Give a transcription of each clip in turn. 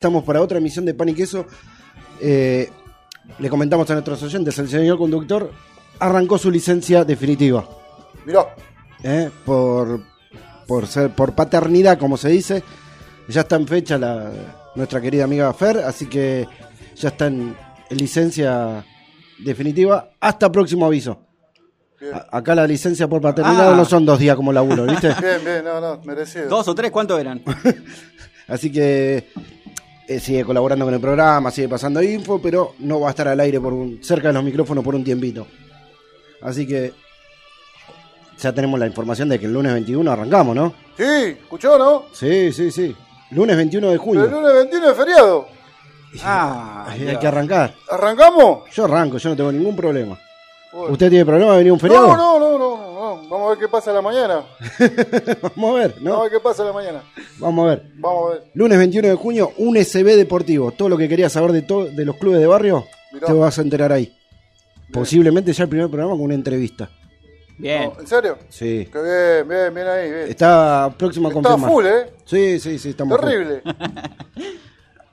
Estamos para otra emisión de Pan y Queso. Eh, le comentamos a nuestros oyentes, el señor conductor arrancó su licencia definitiva. Mirá, ¿eh? por, por, ser, por paternidad, como se dice. Ya está en fecha la, nuestra querida amiga Fer, así que ya está en, en licencia definitiva hasta próximo aviso. acá la licencia por paternidad Ah. no son dos días como laburo, ¿viste? bien, bien, no, no, merecido. ¿Dos o tres? ¿Cuántos eran? Así que sigue colaborando con el programa, sigue pasando info, pero no va a estar al aire por un, cerca de los micrófonos por un tiempito. Así que ya tenemos la información de que el lunes 21 arrancamos, ¿no? Sí, ¿escuchó, no? Sí, sí, sí. Lunes 21 de El junio. lunes 21 es feriado. Ah, Hay hay que arrancar. ¿Arrancamos? Yo arranco, yo no tengo ningún problema. Bueno. ¿Usted tiene problema de venir un feriado? No, no, no, no, Vamos a ver qué pasa a la mañana. Vamos a ver, Vamos a ¿no? ver qué pasa a la mañana. Vamos a ver. Vamos a ver. Lunes 21 de junio, un SB Deportivo. Todo lo que querías saber de, to- de los clubes de barrio, Mirá. te vas a enterar ahí. Posiblemente ya el primer programa con una entrevista. bien. No, ¿En serio? Sí. Qué bien, bien, bien ahí, bien. Está próximo a Está confirmar. full, ¿eh? Sí, sí, sí, estamos full. Terrible.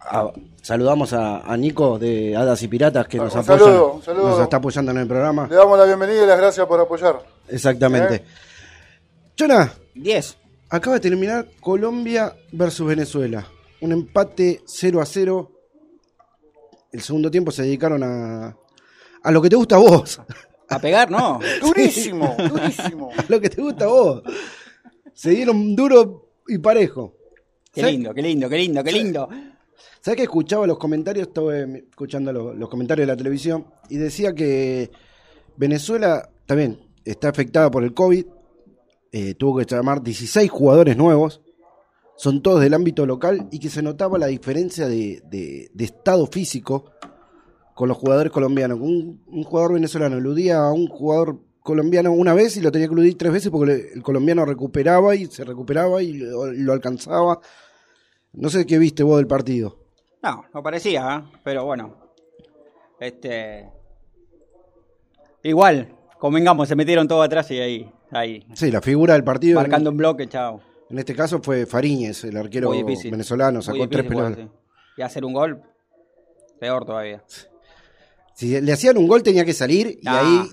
Ah, saludamos a, a Nico de Hadas y Piratas que Un nos saludo, apoya, un saludo. nos está apoyando en el programa. Le damos la bienvenida y las gracias por apoyar. Exactamente. ¿Eh? Chona, Diez. acaba de terminar Colombia versus Venezuela. Un empate 0 a 0. El segundo tiempo se dedicaron a, a lo que te gusta a vos. ¿A pegar? No. Durísimo, durísimo. A lo que te gusta a vos. Se dieron duro y parejo. Qué ¿Sabes- lindo, qué lindo, qué lindo, qué lindo. ¿Sabes que escuchaba los comentarios? Estuve escuchando lo- los, comentarios de la televisión y decía que Venezuela también está afectada por el COVID. eh, tuvo que llamar 16 jugadores nuevos. Son todos del ámbito local y que se notaba la diferencia de, estado físico con los jugadores colombianos. Un, jugador venezolano eludía a un jugador colombiano una vez y lo tenía que eludir tres veces porque el colombiano recuperaba y se recuperaba y lo alcanzaba. No sé qué viste vos del partido. No, no parecía, ¿eh? pero bueno. Este. Igual, convengamos, se metieron todos atrás y ahí, ahí. Sí, la figura del partido. Marcando en, un bloque, chao. en este caso fue Fariñez, el arquero difícil. venezolano, sacó tres penales. sí. Y hacer un gol, peor todavía. Si le hacían un gol tenía que salir y Ah, ahí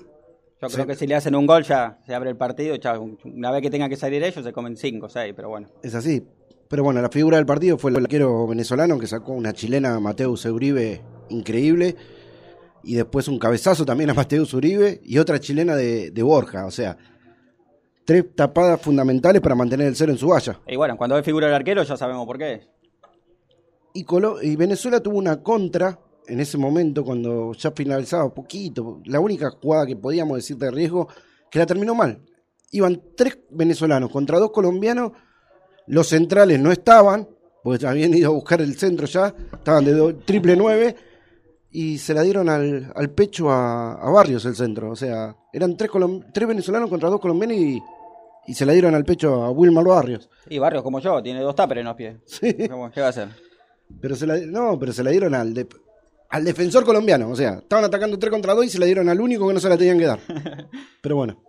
Yo creo que si le hacen un gol ya se abre el partido, chao. Una vez que tenga que salir ellos se comen cinco, seis, pero bueno. es así. Pero bueno, la figura del partido fue el arquero venezolano que sacó una chilena a Mateus Uribe increíble. Y después un cabezazo también a Mateus Uribe y otra chilena de, de Borja. O sea, tres tapadas fundamentales para mantener el cero en su valla. Y bueno, cuando ve figura el arquero ya sabemos por qué. Y, Colo- y Venezuela tuvo una contra en ese momento cuando ya finalizaba poquito. La única jugada que podíamos decir de riesgo que la terminó mal. Iban tres venezolanos contra dos colombianos. Los centrales no estaban, porque habían ido a buscar el centro ya. Estaban de do- triple nueve. Y se la dieron al, al pecho a, a Barrios el centro. O sea, eran tres, tres venezolanos contra dos colombianos y, y se la dieron al pecho a Wilmar Barrios. Y Barrios como yo, tiene dos tapers en los pies. Sí. ¿Cómo- ¿Qué va a hacer? Pero se la, no, pero se la dieron al, de- al defensor colombiano. O sea, estaban atacando 3 contra 2 y se la dieron al único que no se la tenían que dar. Pero bueno,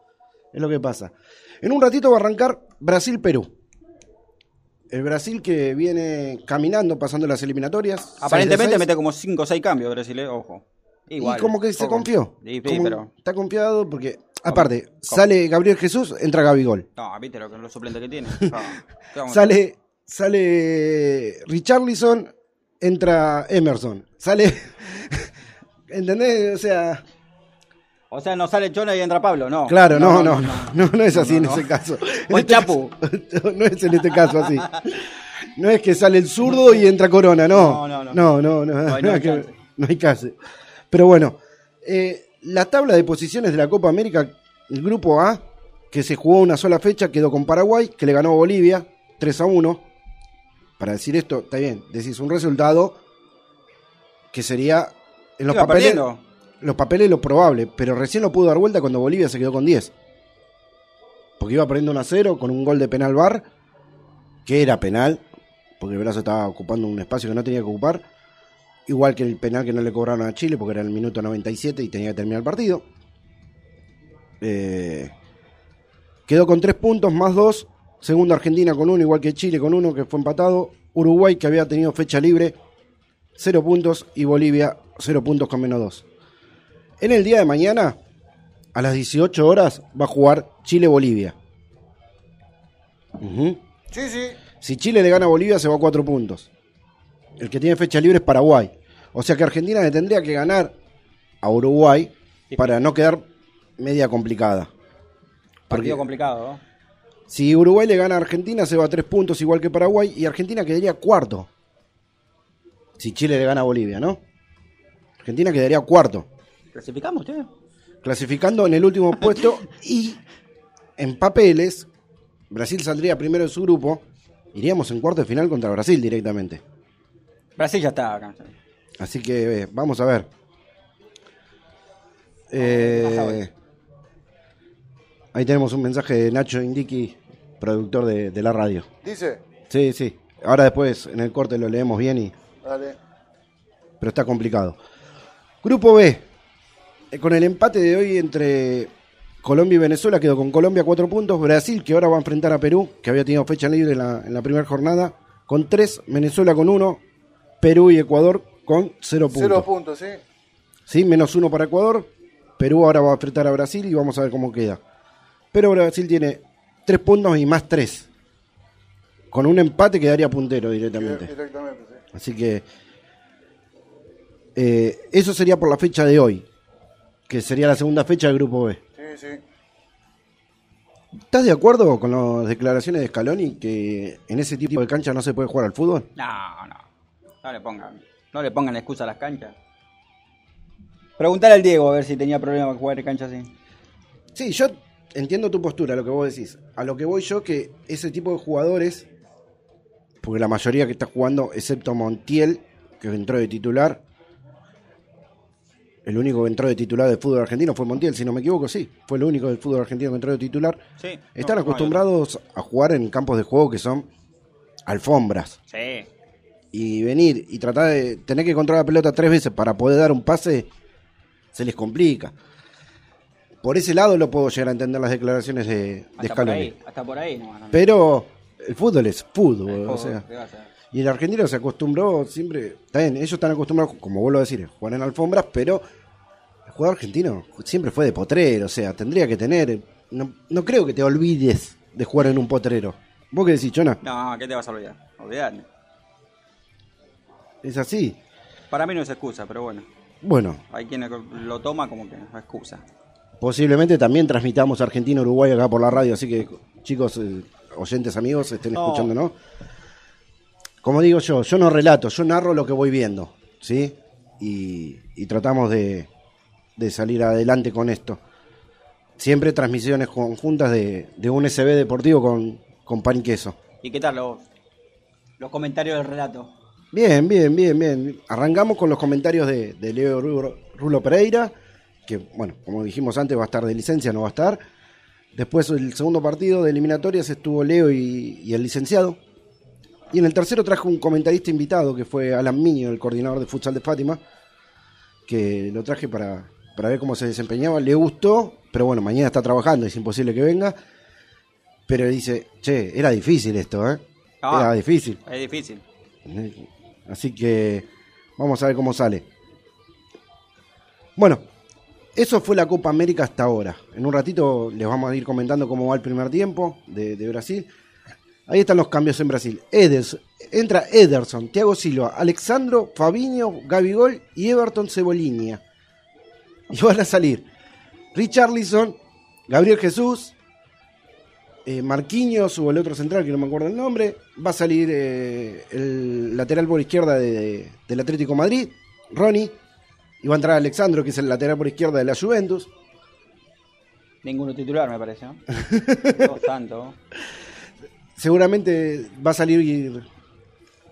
es lo que pasa. En un ratito va a arrancar Brasil-Perú. El Brasil que viene caminando, pasando las eliminatorias. Aparentemente mete como cinco o seis cambios Brasil, eh, ojo. Igual, y como que se poco. confió. Sí, sí, Como- pero... Está confiado porque, aparte, sale Gabriel Jesús, entra Gabigol. No, viste lo que los suplentes que tiene. Ah, ¿qué vamos a Sale, sale Richarlison, entra Emerson. Sale. ¿Entendés? O sea. O sea, no sale Chona y entra Pablo, no. Claro, no, no, no, no, no es así en ese caso. O este Chapu. no es en este caso así. No es que sale el zurdo y entra Corona, no. No, no, No, no, no. No, no hay- caso. Pero bueno, eh, la tabla de posiciones de la Copa América, el grupo A, que se jugó una sola fecha, quedó con Paraguay, que le ganó a Bolivia 3 a 1. Para decir esto, está bien, decís un resultado que sería en los papeles perdiendo. Los papeles lo probable, pero recién lo pudo dar vuelta cuando Bolivia se quedó con 10. Porque iba perdiendo 1 a 0 con un gol de penal bar, que era penal, porque el brazo estaba ocupando un espacio que no tenía que ocupar. Igual que el penal que no le cobraron a Chile, porque era el minuto 97 y tenía que terminar el partido. Eh, quedó con 3 puntos más 2. Segunda Argentina con 1, igual que Chile con 1, que fue empatado. Uruguay, que había tenido fecha libre, 0 puntos y Bolivia 0 puntos con menos 2. En el día de mañana, a las 18 horas, va a jugar Chile-Bolivia. Sí, sí. Si Chile le gana a Bolivia, se va a 4 puntos. El que tiene fecha libre es Paraguay. O sea que Argentina le tendría que ganar a Uruguay para no quedar media complicada. Partido Porque- complicado, ¿no? Si Uruguay le gana a Argentina, se va a tres puntos igual que Paraguay y Argentina quedaría cuarto. Si Chile le gana a Bolivia, ¿no? Argentina quedaría cuarto, ¿Clasificamos ustedes? clasificando en el último puesto y en papeles, Brasil saldría primero de su grupo, iríamos en cuarto de final contra Brasil directamente. Brasil ya está acá. Así que eh, vamos a ver. Eh, ahí tenemos un mensaje de Nacho Indiqui, productor de, de la radio. Dice. Sí, sí. Ahora después en el corte lo leemos bien, y, Dale. pero está complicado. Grupo B. Eh, Con el empate de hoy entre Colombia y Venezuela quedó con Colombia cuatro puntos. Brasil, que ahora va a enfrentar a Perú, que había tenido fecha libre en la, en la primera jornada, con tres. Venezuela con uno. Perú y Ecuador con cero puntos. Cero puntos, sí. Sí, menos uno para Ecuador. Perú ahora va a enfrentar a Brasil y vamos a ver cómo queda. Pero Brasil tiene tres puntos y más tres. Con un empate quedaría puntero directamente. Directamente, sí. Así que eh, eso sería por la fecha de hoy, que sería la segunda fecha del grupo B. Sí, sí. ¿Estás de acuerdo con las declaraciones de Scaloni que en ese tipo de cancha no se puede jugar al fútbol? No, no. No le pongan, no le pongan excusa a las canchas. Preguntar al Diego a ver si tenía problema con jugar en cancha así. Sí, yo entiendo tu postura, lo que vos decís. A lo que voy yo, que ese tipo de jugadores, porque la mayoría que está jugando, excepto Montiel, que entró de titular, el único que entró de titular del fútbol argentino fue Montiel, si no me equivoco, sí, fue el único del fútbol argentino que entró de titular. Sí. Están No, no, acostumbrados a jugar en campos de juego que son alfombras. Sí. Y venir y tratar de tener que controlar la pelota tres veces para poder dar un pase, se les complica. Por ese lado lo puedo llegar a entender las declaraciones de, de Hasta por Scaloni. ahí, hasta por ahí no. Pero el fútbol es fútbol, El o sea. Y el argentino se acostumbró siempre, bien, ellos están acostumbrados, como vuelvo a decir, jugar en alfombras, pero el jugador argentino siempre fue de potrero, o sea, tendría que tener, no, no creo que te olvides de jugar en un potrero. ¿Vos qué decís, Chona? No, ¿qué te vas a olvidar? Olvidate. Es así. Para mí no es excusa, pero bueno. Bueno, Hay quien lo toma como que es excusa. posiblemente también transmitamos Argentina-Uruguay acá por la radio, así que chicos, eh, oyentes amigos, estén No. escuchando, ¿no? Como digo yo, yo no relato, yo narro lo que voy viendo, ¿sí? Y, y tratamos de, de salir adelante con esto. Siempre transmisiones conjuntas de, de un SB deportivo con, con pan y queso. ¿Y qué tal los, los comentarios del relato? Bien, bien, bien, bien. Arrancamos con los comentarios de, de Leo Rulo, Pereira, que, bueno, como dijimos antes, va a estar de licencia, no va a estar. Después, el segundo partido de eliminatorias estuvo Leo y, y el licenciado. Y en el tercero trajo un comentarista invitado, que fue Alan Miño, el coordinador de futsal de Fátima, que lo traje para, para ver cómo se desempeñaba. Le gustó, pero bueno, mañana está trabajando, es imposible que venga. Pero dice, che, era difícil esto, ¿eh? Ah. Era difícil. Es difícil. Así que vamos a ver cómo sale. Bueno, eso fue la Copa América hasta ahora. En un ratito les vamos a ir comentando cómo va el primer tiempo de, de Brasil. Ahí están los cambios en Brasil. Eders, entra Ederson, Thiago Silva, Alexandro, Fabinho, Gabigol y Everton Cebolinha. Y van a salir Richarlison, Gabriel Jesús, eh, Marquinhos o el otro central que no me acuerdo el nombre. Va a salir eh, el lateral por izquierda de- de- del Atlético Madrid, Ronnie. Y va a entrar Alexandro, que es el lateral por izquierda de la Juventus. Ninguno titular, me parece, ¿no? Santo. Seguramente va a salir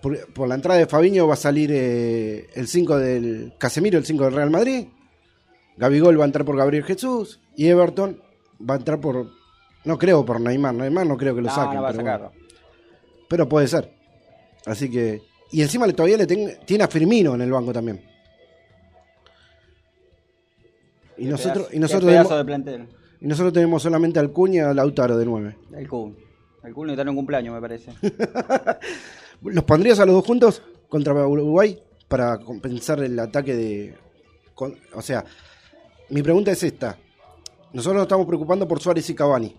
por, por la entrada de Fabiño va a salir eh, el 5 del Casemiro, el 5 del Real Madrid. Gabigol va a entrar por Gabriel Jesús y Everton va a entrar por no creo por Neymar, Neymar no creo que lo No, saquen, no va a pero, sacarlo. bueno. Pero puede ser. Así que y encima todavía le ten- tiene a Firmino en el banco también. Y Qué nosotros pedazo- y nosotros tenemos, de plantel. y nosotros tenemos solamente al Cuña, a Lautaro de 9. El Kun. El Kun está en un cumpleaños, me parece. ¿Los pondrías a los dos juntos contra Uruguay para compensar el ataque de... con- o sea, mi pregunta es esta. Nosotros nos estamos preocupando por Suárez y Cavani.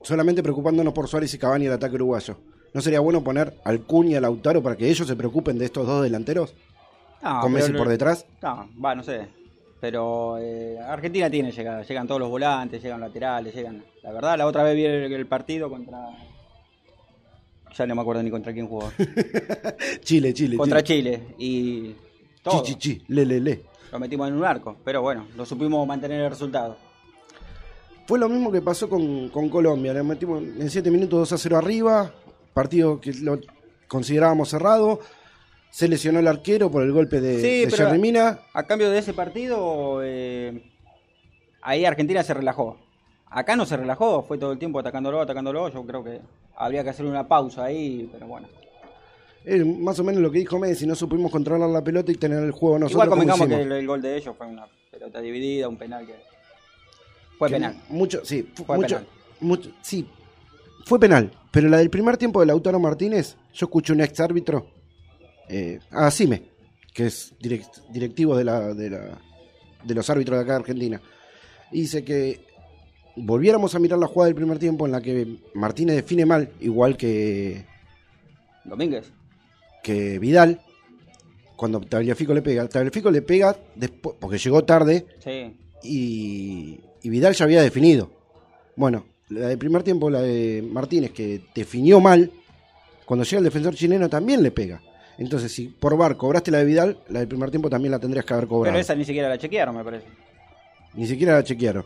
Solamente preocupándonos por Suárez y Cavani el ataque uruguayo. ¿No sería bueno poner al Cuni y a Lautaro para que ellos se preocupen de estos dos delanteros? No, con pero Messi no- por detrás. No, va, no sé. Pero eh, Argentina tiene llegada. Llegan todos los volantes, llegan laterales, llegan. La verdad, la otra vez vi el, el partido contra. Ya no me acuerdo ni contra quién jugó. Chile, Chile. contra Chile. Chile. Y. Todo. Chi, chi, chi, le, le, le. Lo metimos en un arco. Pero bueno, lo supimos mantener el resultado. Fue lo mismo que pasó con, con Colombia. Le metimos en 7 minutos 2 a 0 arriba. Partido que lo considerábamos cerrado. Se lesionó el arquero por el golpe de, Sí, de pero- Jerry Mina. A cambio de ese partido, eh, ahí Argentina se relajó. Acá no se relajó, fue todo el tiempo atacándolo, atacándolo. Yo creo que habría que hacer una pausa ahí, pero bueno. Más o menos lo que dijo Messi. No supimos controlar la pelota y tener el juego nosotros Igual convengamos que el, el gol de ellos fue una pelota dividida, un penal que. Fue Que penal. Mucho, sí, fu- Fue mucho, penal. mucho- sí, fue penal. Pero la del primer tiempo de Lautaro Martínez, yo escuché un ex árbitro, eh, a Sime, que es direct- directivo de, la, de, la- de los árbitros de acá de Argentina. Dice que volviéramos a mirar la jugada del primer tiempo en la que Martínez define mal, igual que, Domínguez. que Vidal, cuando Tagliafico le pega. Tagliafico le pega después, porque llegó tarde, Sí. y, y Vidal ya había definido. Bueno, la del primer tiempo, la de Martínez, que definió mal, cuando llega el defensor chileno también le pega. Entonces, si por bar cobraste la de Vidal, la del primer tiempo también la tendrías que haber cobrado. Pero esa ni siquiera la chequearon, me parece. Ni siquiera la chequearon.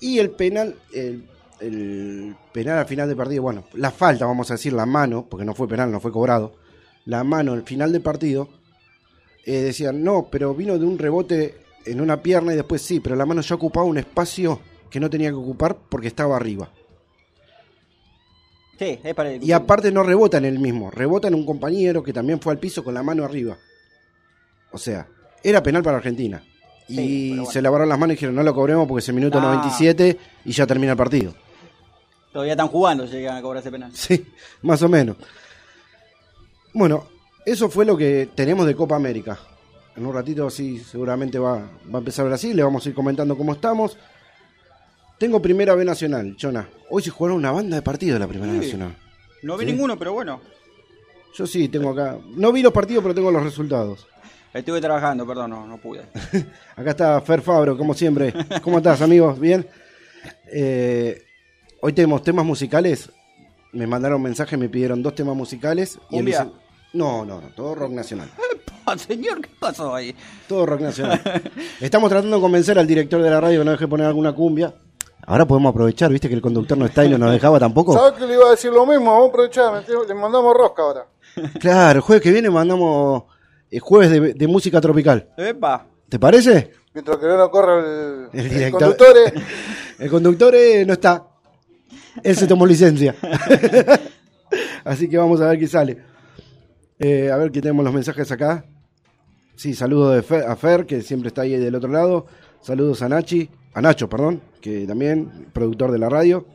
Y el penal, el, el penal al final del partido, bueno, la falta, vamos a decir, la mano, porque no fue penal, no fue cobrado, la mano al final del partido, eh, decían, no, pero vino de un rebote en una pierna y después sí, pero la mano ya ocupaba un espacio que no tenía que ocupar porque estaba arriba. Sí, es para Y aparte no rebota en el mismo, rebota en un compañero que también fue al piso con la mano arriba. O sea, era penal para Argentina. Y Sí, pero bueno. se lavaron las manos y dijeron, no lo cobremos porque es el minuto Ah. 97 y ya termina el partido. Todavía están jugando, llegan a cobrar ese penal. Sí, más o menos. Bueno, eso fue lo que tenemos de Copa América. En un ratito sí, seguramente va, va a empezar Brasil, le vamos a ir comentando cómo estamos. Tengo Primera B Nacional, Chona. Hoy se jugaron una banda de partidos de la Primera Sí. Nacional. No vi Sí. ninguno, pero bueno. Yo sí, tengo acá. No vi los partidos, pero tengo los resultados. Estuve trabajando, perdón, no, no pude. Acá está Fer Fabro, como siempre. ¿Cómo estás, amigos? ¿Bien? Eh, hoy tenemos temas musicales. Me mandaron mensajes, me pidieron dos temas musicales. Y ¿Cumbia? No, no, no, todo rock nacional. Señor, ¿qué pasó ahí? Todo rock nacional. Estamos tratando de convencer al director de la radio que no deje poner alguna cumbia. Ahora podemos aprovechar, viste que el conductor no está y no nos dejaba tampoco. ¿Sabes que le iba a decir lo mismo? Vamos a aprovechar, le mandamos rosca ahora. Claro, el jueves que viene mandamos eh, jueves de, de música tropical. Epa. ¿Te parece? Mientras que no corra el, El el conductor. eh. El conductor eh, no está. Él se tomó licencia. Así que vamos a ver qué sale. Eh, a ver qué tenemos los mensajes acá. Sí, saludos de Fer- a Fer, que siempre está ahí del otro lado. Saludos a Nachi, a Nacho, perdón, que también, productor de la radio.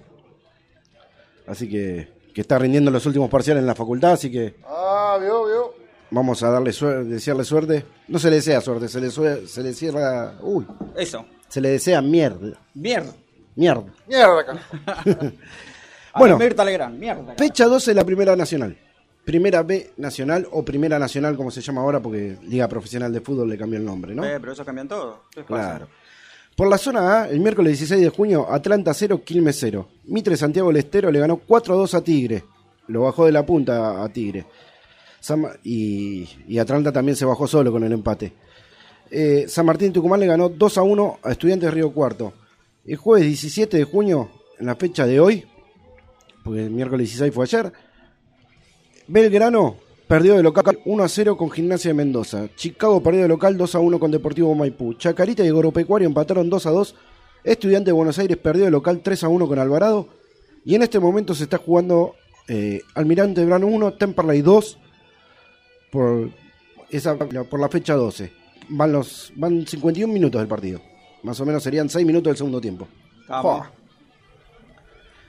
Así que, que está rindiendo los últimos parciales en la facultad, así que Ah, vio, vio. vamos a darle suerte, desearle suerte. No se le desea suerte, se le, sue- se le cierra. Uy, Eso. se le desea mierda. Mierda. Mierda. Mierda, Bueno. Mirta Legrand, mierda. Fecha 12 de la Primera Nacional. Primera B Nacional o Primera Nacional, como se llama ahora, porque Liga Profesional de Fútbol le cambió el nombre, ¿no? Eh, pero eso cambian todo. ¿Qué pasa? Claro. Por la zona A, el miércoles 16 de junio, Atlanta 0, Quilmes 0. Mitre Santiago del Estero le ganó 4 a 2 a Tigre. Lo bajó de la punta a Tigre. Y, Atlanta también se bajó solo con el empate. Eh, San Martín Tucumán le ganó 2 a 1 a Estudiantes Río Cuarto. El jueves 17 de junio, en la fecha de hoy, porque el miércoles 16 fue ayer, Belgrano perdió de local 1 a 0 con Gimnasia de Mendoza. Chicago perdió de local 2 a 1 con Deportivo Maipú. Chacarita y Agropecuario empataron 2 a 2. Estudiante de Buenos Aires perdió de local 3 a 1 con Alvarado. Y en este momento se está jugando eh, Almirante Brano 1, Temperley 2 por, esa, por la fecha 12. Van, los, van 51 minutos del partido. Más o menos serían 6 minutos del segundo tiempo.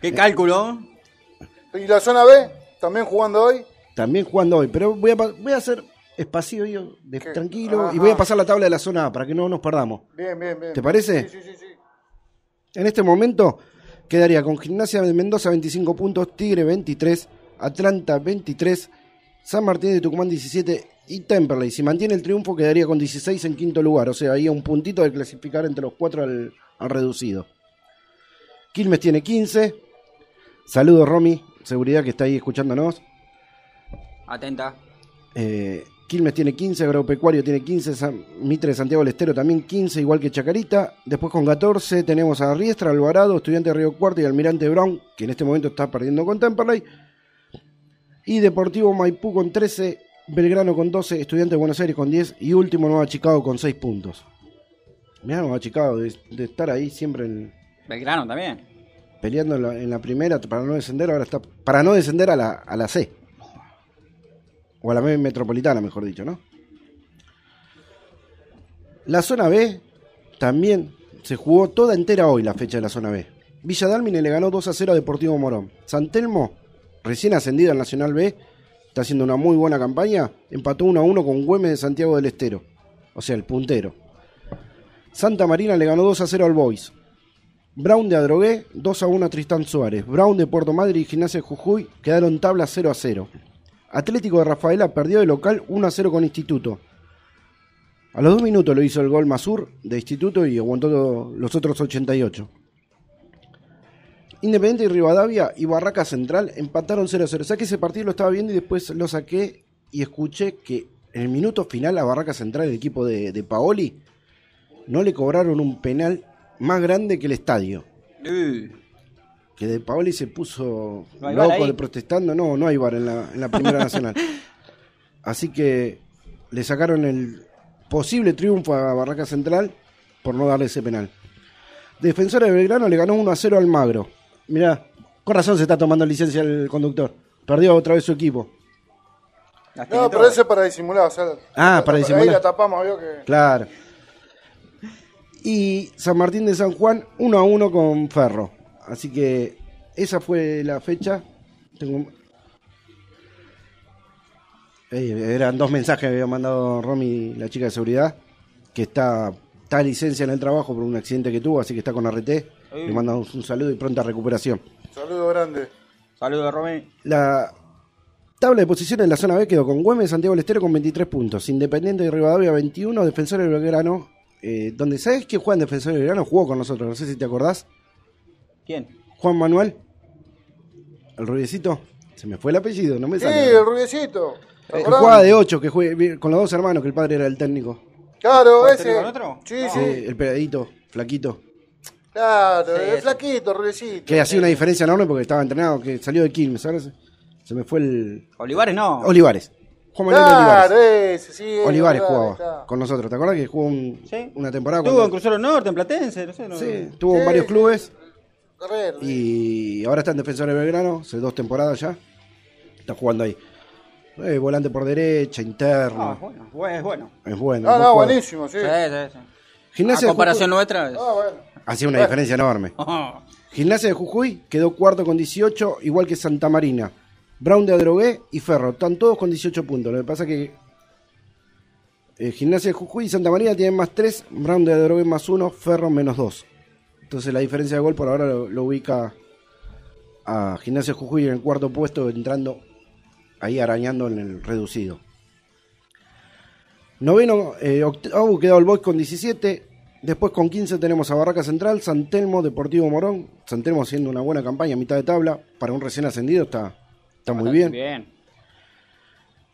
¿Qué cálculo? ¿Y la zona B? ¿También jugando hoy? También jugando hoy, pero voy a, voy a hacer espacio, de- ¿Qué? tranquilo, Ajá. y voy a pasar la tabla de la zona A para que no nos perdamos. Bien, bien, bien. ¿Te parece? Sí, sí, sí. sí. En este momento quedaría con Gimnasia de Mendoza 25 puntos, Tigre 23, Atlanta 23, San Martín de Tucumán 17 y Temperley. Si mantiene el triunfo quedaría con 16 en quinto lugar, o sea, ahí a un puntito de clasificar entre los cuatro al, al reducido. Quilmes tiene 15. Saludos Romy, seguridad que está ahí escuchándonos. Atenta. Eh, Quilmes tiene 15, Agropecuario tiene 15, San- Mitre de Santiago del Estero también 15, igual que Chacarita. Después con 14 tenemos a Riestra, Alvarado, Estudiante de Río Cuarto y Almirante Brown, que en este momento está perdiendo con Temperley. Y Deportivo Maipú con 13, Belgrano con 12, Estudiante de Buenos Aires con 10 y último Nueva Chicago con 6 puntos. Mirá Nueva Chicago, de, de estar ahí siempre en- Belgrano también. peleando en la, en la primera para no descender, ahora está para no descender a la, a la C. O a la metropolitana, mejor dicho, ¿no? La zona B también se jugó toda entera hoy la fecha de la zona B. Villa Dálmine le ganó 2 a 0 a Deportivo Morón. San Telmo, recién ascendido al Nacional B, está haciendo una muy buena campaña, empató 1 a 1 con Güemes de Santiago del Estero, o sea, el puntero. Santa Marina le ganó 2 a 0 al Boys. Brown de Adrogué, 2 a 1 a Tristán Suárez. Brown de Puerto Madrid y Gimnasia Jujuy quedaron tabla 0 a 0. Atlético de Rafaela perdió de local 1 a 0 con Instituto. A los dos minutos lo hizo el gol Masur de Instituto y aguantó los otros 88. Independiente y Rivadavia y Barraca Central empataron 0 a 0. O sea que ese partido lo estaba viendo y después lo saqué y escuché que en el minuto final a Barraca Central, el equipo de, Paoli, no le cobraron un penal más grande que el estadio. Que de Paoli se puso ¿No hay VAR loco ahí? de protestando. No, no hay bar en la, en la Primera Nacional. Así que le sacaron el posible triunfo a Barraca Central por no darle ese penal. Defensor de Belgrano le ganó 1 a 0 al Magro. Mirá, con razón se está tomando licencia el conductor. Perdió otra vez su equipo. No, pero ese es para disimular. O sea, Ah, la- para Ahí disimular. la tapamos, vio que. Claro. Y San Martín de San Juan 1 a 1 con Ferro. Así que esa fue la fecha. Tengo... Eh, eran dos mensajes que había mandado Romy, la chica de seguridad, que está, está licencia en el trabajo por un accidente que tuvo, así que está con RT. Le mandamos un saludo y pronta recuperación. Saludo grande. Saludos, Romy. La tabla de posiciones en la zona B quedó con Güemes, Santiago del Estero con 23 puntos, Independiente de Rivadavia 21, Defensor del Belgrano, eh, donde sabes que juega en Defensor del Belgrano, jugó con nosotros, no sé si te acordás. ¿Quién? Juan Manuel, el rubiecito, se me fue el apellido, no me Sí, sale. el rubiecito. ¿Te que acordás? jugaba de 8, que juega con los dos hermanos, que el padre era el técnico. Claro, ¿Jugaste ese. con otro? Sí, Sí, sí. el pegadito, flaquito. Claro, Sí, el ese. flaquito, rubiecito. Que hacía una diferencia enorme porque estaba entrenado, que salió de Quilmes, ahora se, se me fue el... Olivares no. Olivares. Juan Manuel Olivares. Claro, ese, sí. es Olivares verdad, jugaba está. con nosotros. ¿Te acuerdas que jugó un- Sí. una temporada? Estuvo cuando- en Crucero Norte, en Platense, no sé. No, Sí, tuvo Sí, varios sí. clubes Y ahora está en Defensor de Belgrano, hace dos temporadas ya. Está jugando ahí. Eh, volante por derecha, interno. Ah, bueno, bueno, es bueno. Es bueno. No, buen no, buenísimo, sí. Sí, sí, sí. Gimnasia A de comparación Jujuy nuestra. es- Ah, bueno. hacía una diferencia enorme. Ah, Gimnasia de Jujuy quedó cuarto con 18, igual que Santa Marina. Brown de Adrogué y Ferro, están todos con 18 puntos. Lo que pasa que eh, Gimnasia de Jujuy y Santa Marina tienen más 3, Brown de Adrogué más 1, Ferro menos 2. Entonces la diferencia de gol por ahora lo, lo ubica a Gimnasia Jujuy en el cuarto puesto, entrando ahí arañando en el reducido. Noveno, eh, octavo quedó el Boys con 17. Después con 15 tenemos a Barraca Central, San Telmo, Deportivo Morón. San Telmo haciendo una buena campaña, mitad de tabla. Para un recién ascendido está, está muy bien. Bien.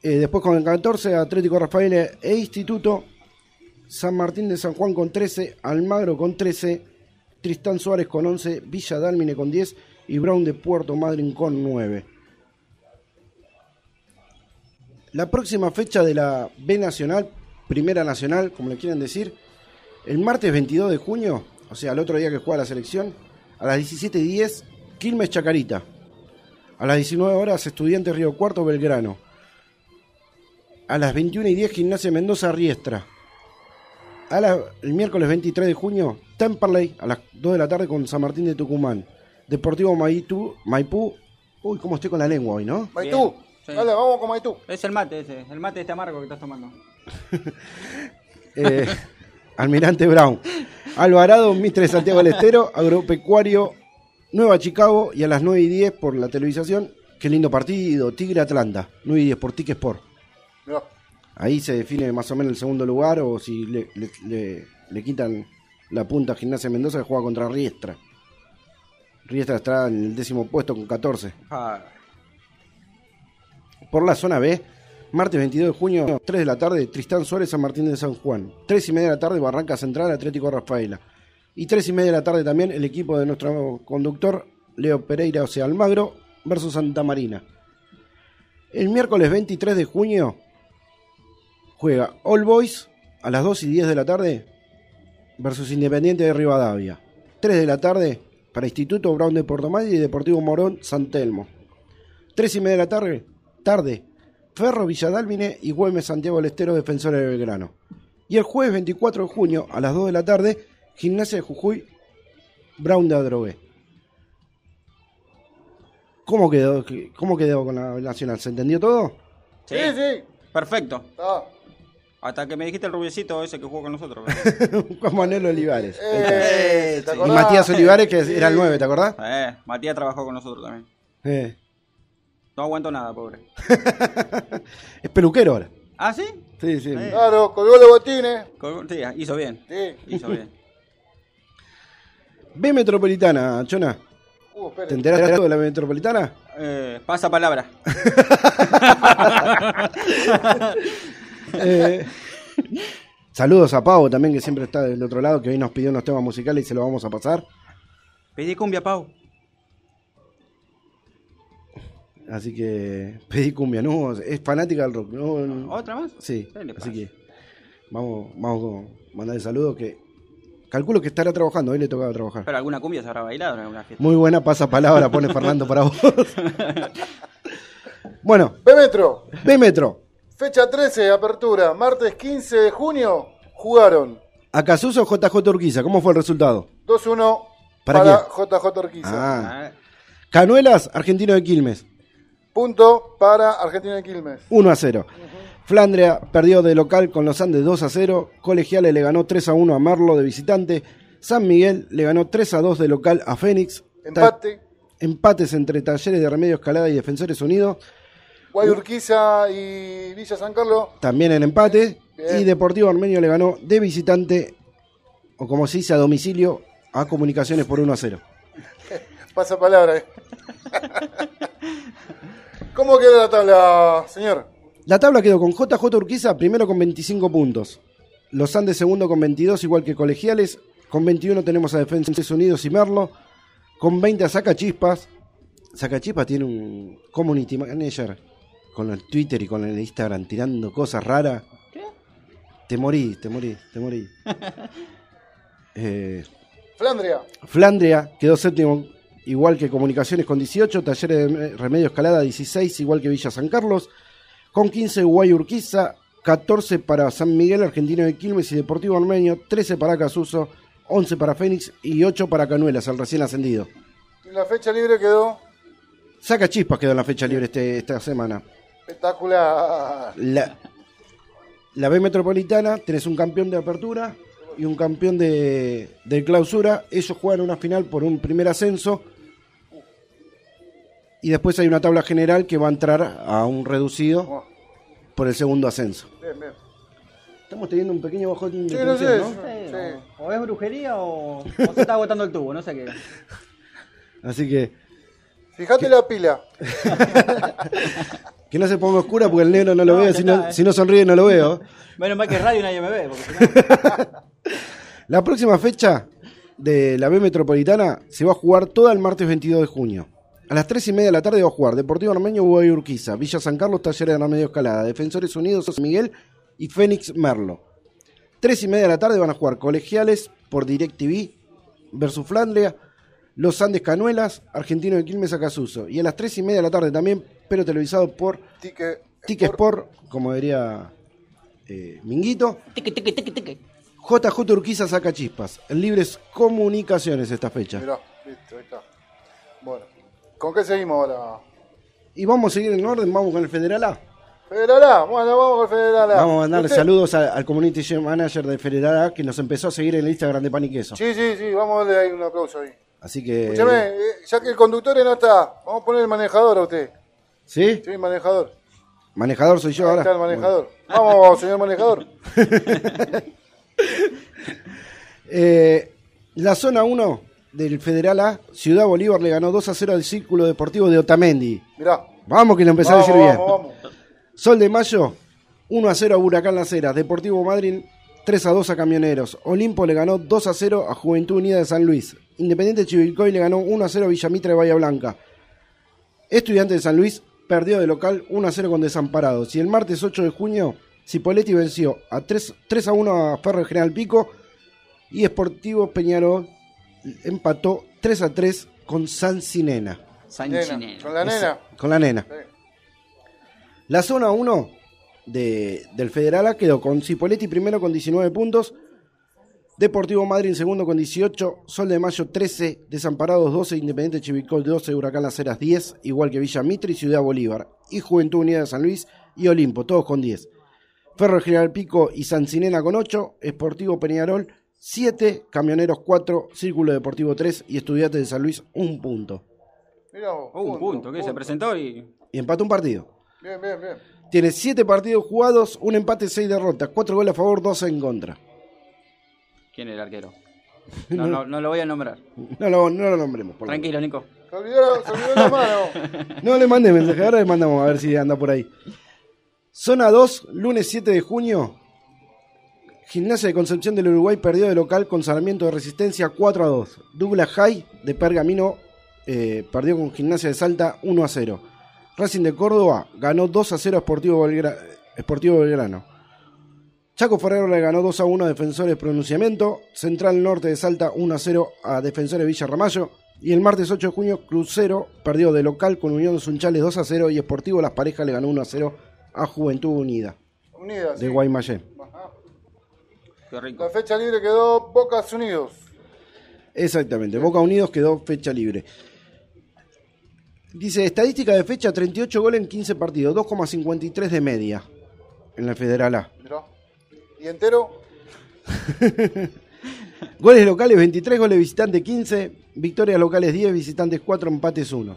Eh, después con el 14, Atlético Rafael e Instituto. San Martín de San Juan con 13, Almagro con 13, Tristán Suárez con 11, Villa Dálmine con 10 y Brown de Puerto Madryn con 9. La próxima fecha de la B Nacional, Primera Nacional, como le quieran decir, el martes 22 de junio, o sea, el otro día que juega la selección, a las 17.10, Quilmes Chacarita. A las 19 horas, Estudiantes Río Cuarto Belgrano. A las 21 y 10, Gimnasia Mendoza Riestra. A la- el miércoles 23 de junio, Temperley a las 2 de la tarde con San Martín de Tucumán. Deportivo Maipú, Maipú. Uy, cómo estoy con la lengua hoy, ¿no? Maitú. Sí. Dale, vamos con Maitú. Es el mate ese, el mate este amargo que estás tomando. Eh, Almirante Brown. Alvarado, Mister de Santiago del Estero, Agropecuario, Nueva Chicago y a las 9 y 10 por la televisación. Qué lindo partido, Tigre Atlanta, 9 y 10 por Tique Sport. Ahí se define más o menos el segundo lugar o si le, le- le- le quitan la punta a Gimnasia Mendoza que juega contra Riestra. Riestra está en el décimo puesto con 14. Ah, Por la zona B, martes 22 de junio, 3 de la tarde, Tristán Suárez, San Martín de San Juan. 3 y media de la tarde, Barranca Central, Atlético Rafaela. Y 3 y media de la tarde también el equipo de nuestro conductor, Leo Pereira, o sea, Almagro, versus Santa Marina. El miércoles 23 de junio juega All Boys a las 2 y 10 de la tarde versus Independiente de Rivadavia. 3 de la tarde para Instituto Brown de Portomal y Deportivo Morón San Telmo. 3 y media de la tarde, tarde Ferro Villadálmine y Güemes Santiago del Estero Defensores de Belgrano. Y el jueves 24 de junio a las 2 de la tarde, Gimnasia de Jujuy, Brown de Adrogué. ¿Cómo quedó, ¿Cómo quedó con la Nacional? ¿Se entendió todo? Sí, sí. Perfecto. Ah. Hasta que me dijiste el rubiecito ese que jugó con nosotros. con Manuel Olivares. Eh, ¿te Y? Matías Olivares, que era el 9, ¿te acordás? eh, Matías trabajó con nosotros también. Eh. No aguanto nada, pobre. Es peluquero ahora. ¿Ah, sí? Sí, sí. Eh. Claro, colgó los botines. Con- Sí, hizo bien. Sí. Hizo bien. B Metropolitana, Chona. Uh. ¿Te enteraste de algo de la Metropolitana? Eh, pasa palabra. Eh, saludos a Pau también, que siempre está del otro lado, que hoy nos pidió unos temas musicales y se los vamos a pasar. Pedí cumbia, Pau. Así que pedí cumbia, ¿no? Es fanática del rock, ¿no? ¿Otra más? Sí, ¿Qué le así que vamos, vamos a mandarle saludos que calculo que estará trabajando, hoy le tocaba trabajar. Pero alguna cumbia se habrá bailado en alguna fiesta. Muy buena pasa palabra, pone Fernando para vos. bueno, B Metro. Fecha 13, apertura. Martes 15 de junio. Jugaron Acasuso JJ Urquiza, ¿cómo fue el resultado? 2-1 ¿Para para, JJ Orquiza. Ah. Canuelas, Argentino de Quilmes, Punto para Argentina de Quilmes. 1 a 0. Flandria perdió de local con los Andes 2 a 0. Colegiales le ganó 3 a 1 a Merlo de visitante. San Miguel le ganó 3 a 2 de local a Fénix. Empate. Ta- empates entre Talleres de Remedio Escalada y Defensores Unidos. Guayurquiza y Villa San Carlos. También el empate. Bien. Y Deportivo Armenio le ganó de visitante, o como se dice, a domicilio, a Comunicaciones por 1 a 0. Pasa palabra. eh. ¿Cómo queda la tabla, señor? La tabla quedó con JJ Urquiza primero con 25 puntos. Los Andes segundo con 22, igual que Colegiales. Con 21 tenemos a Defensores Unidos y Merlo. Con 20 a Sacachispas. Sacachispas tiene un community manager con el Twitter y con el Instagram tirando cosas raras. ¿Qué? Te morí, te morí, te morí. Eh, Flandria. Flandria quedó séptimo, igual que Comunicaciones con 18, Talleres de Remedio Escalada 16, igual que Villa San Carlos, con 15 Uruguay Urquiza, 14 para San Miguel, Argentino de Quilmes y Deportivo Armenio, 13 para Casuso, 11 para Fénix y 8 para Canuelas, el recién ascendido. Y la fecha libre quedó Saca chispas quedó en la fecha libre este- esta semana. Espectacular. La, la B Metropolitana, tenés un campeón de apertura y un campeón de, de clausura. Ellos juegan una final por un primer ascenso. Y después hay una tabla general que va a entrar a un reducido Oh, por el segundo ascenso. bien, bien. Estamos teniendo un pequeño bajón de Sí, no tensión, sé. ¿no? Sí. o, o es brujería o, o se está agotando el tubo, no sé qué. Así que Fíjate la pila. que no se ponga oscura porque el negro no lo No, veo. no, eh. si no sonríe, no lo veo. Menos mal que radio nadie me ve. Porque La próxima fecha de la B Metropolitana se va a jugar toda el martes 22 de junio. A las 3 y media de la tarde va a jugar Deportivo Armenio, Uruguay Urquiza, Villa San Carlos, Talleres de Medio Escalada, Defensores Unidos, San Miguel y Fénix Merlo. 3 y media de la tarde van a jugar Colegiales por DirecTV versus Flandria, Los Andes Canuelas, Argentino de Quilmes Acasuso. Y a las 3 y media de la tarde también, pero televisado por Tique. Tique Sport, como diría eh, Minguito. Tique, tique, tique, tique. JJ Urquiza saca chispas. En Libres Comunicaciones esta fecha. Mirá, listo, ahí está. Bueno. ¿Con qué seguimos ahora? Y vamos a seguir en orden, vamos con el Federal A. Federal A, bueno, vamos con Federal A. Vamos a mandarle ¿Usted? saludos a- al Community Manager de Federal A que nos empezó a seguir en el Instagram de Pan y Queso. Sí, sí, sí, vamos a darle ahí un aplauso ahí. Así que. Escúchame, eh, ya que el conductor no está, vamos a poner el manejador a usted. ¿Sí? Sí, manejador. Manejador soy yo Ahí ahora. está el manejador. Vamos, señor manejador. Eh, la zona 1 del Federal A, Ciudad Bolívar le ganó 2 a 0 al Círculo Deportivo de Otamendi. Mirá. Vamos que lo empezó a decir bien. vamos, vamos. Sol de Mayo, 1 a 0 a Huracán Las Heras. Deportivo Madrid, 3 a 2 a Camioneros. Olimpo le ganó 2 a 0 a Juventud Unida de San Luis. Independiente Chivilcoy le ganó 1 a 0 a Villamitra de Bahía Blanca. Estudiante de San Luis perdió de local 1 a 0 con Desamparados. Y el martes 8 de junio, Cipoletti venció a 3, 3 a 1 a Ferro de General Pico. Y Sportivo Peñarol empató 3 a 3 con San Sinena. Nena, Sanchinena. con la nena. Con la nena. Sí. La zona 1 de, del Federal A quedó con Cipoletti primero con 19 puntos, Deportivo Madrid segundo con 18, Sol de Mayo 13, Desamparados 12, Independiente Chivicol 12, Huracán Las Heras 10, igual que Villa Mitre y Ciudad Bolívar, y Juventud Unida de San Luis y Olimpo, todos con 10. Ferro General Pico y Sancinena con 8, Esportivo Peñarol 7, Camioneros 4, Círculo Deportivo 3 y Estudiantes de San Luis 1 punto. Mirá un punto, que se presentó y. Y empató un partido. Bien, bien, bien. Tiene 7 partidos jugados, un empate, 6 derrotas, 4 goles a favor, 12 en contra. ¿Quién es el arquero? No, no, no lo voy a nombrar. No lo, no lo nombremos. por. Tranquilo, Nico. Se olvidó, se olvidó la mano. No le mande mensaje, ahora le mandamos a ver si anda por ahí. Zona 2, lunes 7 de junio. Gimnasia de Concepción del Uruguay perdió de local con Sarmiento de Resistencia 4 a 2. Douglas High de Pergamino eh, perdió con Gimnasia de Salta 1 a 0. Racing de Córdoba ganó 2 a 0 a Sportivo, Belgra- Sportivo Belgrano. Chaco Ferrero le ganó 2 a 1 a Defensores Pronunciamiento. Central Norte de Salta 1 a 0 a Defensores Villa Ramallo. Y el martes 8 de junio, Crucero perdió de local con Unión Sunchales 2 a 0 y Sportivo Las Parejas le ganó 1 a 0 a Juventud Unida Unidas. de sí. Guaymallén. Qué rico. La fecha libre quedó Bocas Unidos. Exactamente, Boca Unidos quedó fecha libre. Dice, estadística de fecha, 38 goles en 15 partidos, 2,53 de media en la Federal A. Y entero, Goles locales 23, goles visitantes 15, victorias locales 10, visitantes 4, empates 1.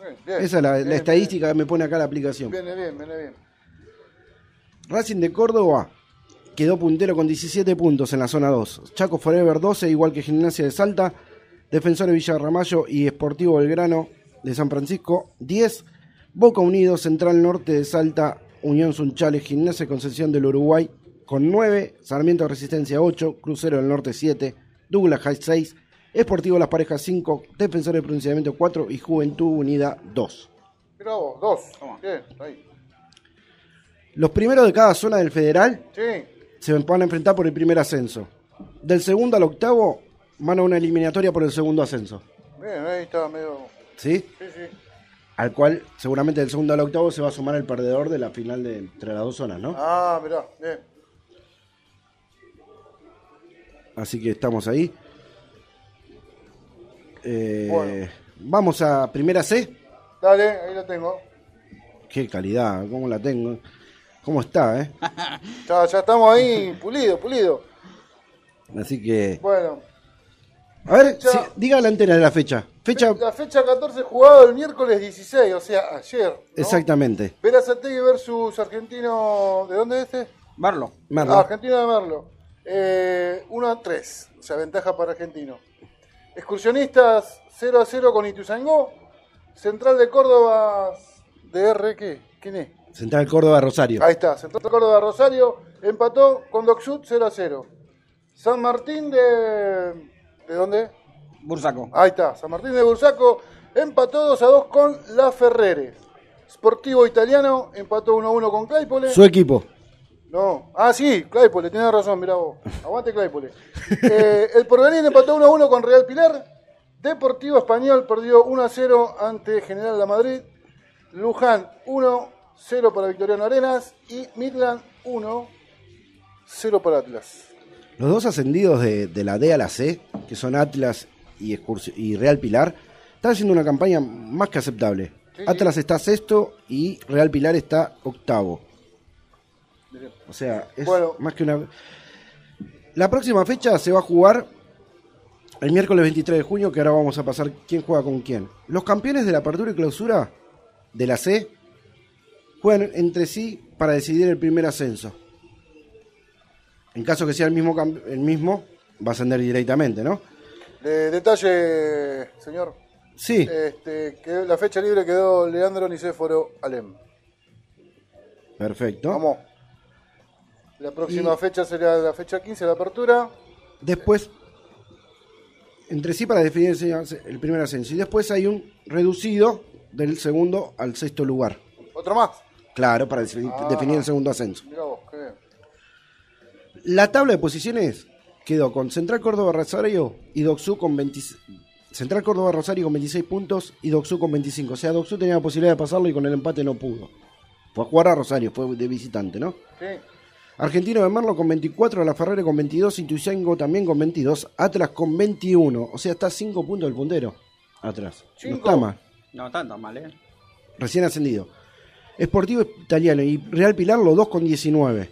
bien, bien. Esa es la, la Bien, estadística que me pone acá la aplicación. Viene bien, viene bien. Racing de Córdoba quedó puntero con 17 puntos en la zona 2. Chaco Forever 12, igual que Gimnasia de Salta. Defensores Villa Ramallo y Esportivo Belgrano de San Francisco 10. Boca Unidos, Central Norte de Salta, Unión Sunchales, Gimnasia Concepción del Uruguay con 9. Sarmiento de Resistencia 8, Crucero del Norte 7, Douglas High 6, Esportivo Las Parejas 5, Defensores de Pronunciamiento 4 y Juventud Unida 2. Mirá vos, dos. Toma. Bien, ahí. Los primeros de cada zona del Federal Sí, se van a enfrentar por el primer ascenso. Del segundo al octavo van a una eliminatoria por el segundo ascenso. bien, ahí está medio. ¿Sí? Sí, sí. Al cual seguramente del segundo al octavo se va a sumar el perdedor de la final de entre las dos zonas, ¿no? Ah, mirá, bien. Así que estamos ahí. Eh, Bueno. Vamos a primera C. Dale, ahí lo tengo. Qué calidad, cómo la tengo. ¿Cómo está, eh? Ya, ya estamos ahí, pulido, pulido. Así que. Bueno, A ver, diga la entera de la fecha. Fecha. la fecha 14 jugado el miércoles 16, o sea, ayer. ¿no? Exactamente. Verazategui versus Argentino. ¿De dónde es este? Marlo. Merlo. Ah, Argentino de Merlo. Eh, 1 a 3, o sea, ventaja para Argentino. Excursionistas 0 a 0 con Ituzaingó. Central de Córdoba. ¿DR qué? ¿Quién es? Central Córdoba Rosario. Ahí está, Central de Córdoba Rosario. Empató con Docsud 0 a 0. San Martín de. ¿De dónde? Bursaco. Ahí está, San Martín de Bursaco empató 2 a 2 con La Ferrere. Sportivo Italiano empató 1 a 1 con Claypole. Su equipo. No. Ah, sí, Claypole, tenés razón, mirá vos. Aguante Claypole. Eh, el Porvenir empató 1 a 1 con Real Pilar. Deportivo Español perdió 1 a 0 ante General La Madrid. Luján 1 0 para Victoriano Arenas. Y Midland 1 0 para Atlas. Los dos ascendidos de, de la D a la C, que son Atlas y, Real Pilar, están haciendo una campaña más que aceptable. Sí, sí. Atlas está sexto y Real Pilar está octavo. O sea, es Bueno. más que una... La próxima fecha se va a jugar el miércoles 23 de junio, que ahora vamos a pasar quién juega con quién. Los campeones de la apertura y clausura de la C juegan entre sí para decidir el primer ascenso. En caso que sea el mismo, el mismo va a ascender directamente, ¿no? De detalle, señor. Sí, Este, que la fecha libre quedó Leandro Nicéforo Alem. perfecto. Vamos. La próxima Y- fecha será la fecha 15 de la apertura. Después, entre sí para definir el, primer ascenso. Y después hay un reducido del segundo al sexto lugar. Otro más. Claro, para Ah. definir el segundo ascenso. Mirá vos, qué bien. La tabla de posiciones quedó con Central Córdoba Rosario y Doxú con 26. Central Córdoba Rosario con 26 puntos y Doxú con 25. O sea, Doxú tenía la posibilidad de pasarlo y con el empate no pudo. Fue a jugar a Rosario, fue de visitante, ¿no? Sí. Argentino de Merlo con 24, La Ferrere con 22, Intuyango también con 22, Atlas con 21. O sea, está a 5 puntos del puntero. Atrás. No está mal. No tan tan mal, ¿eh? Recién ascendido. Esportivo Italiano y Real Pilar los dos con 19.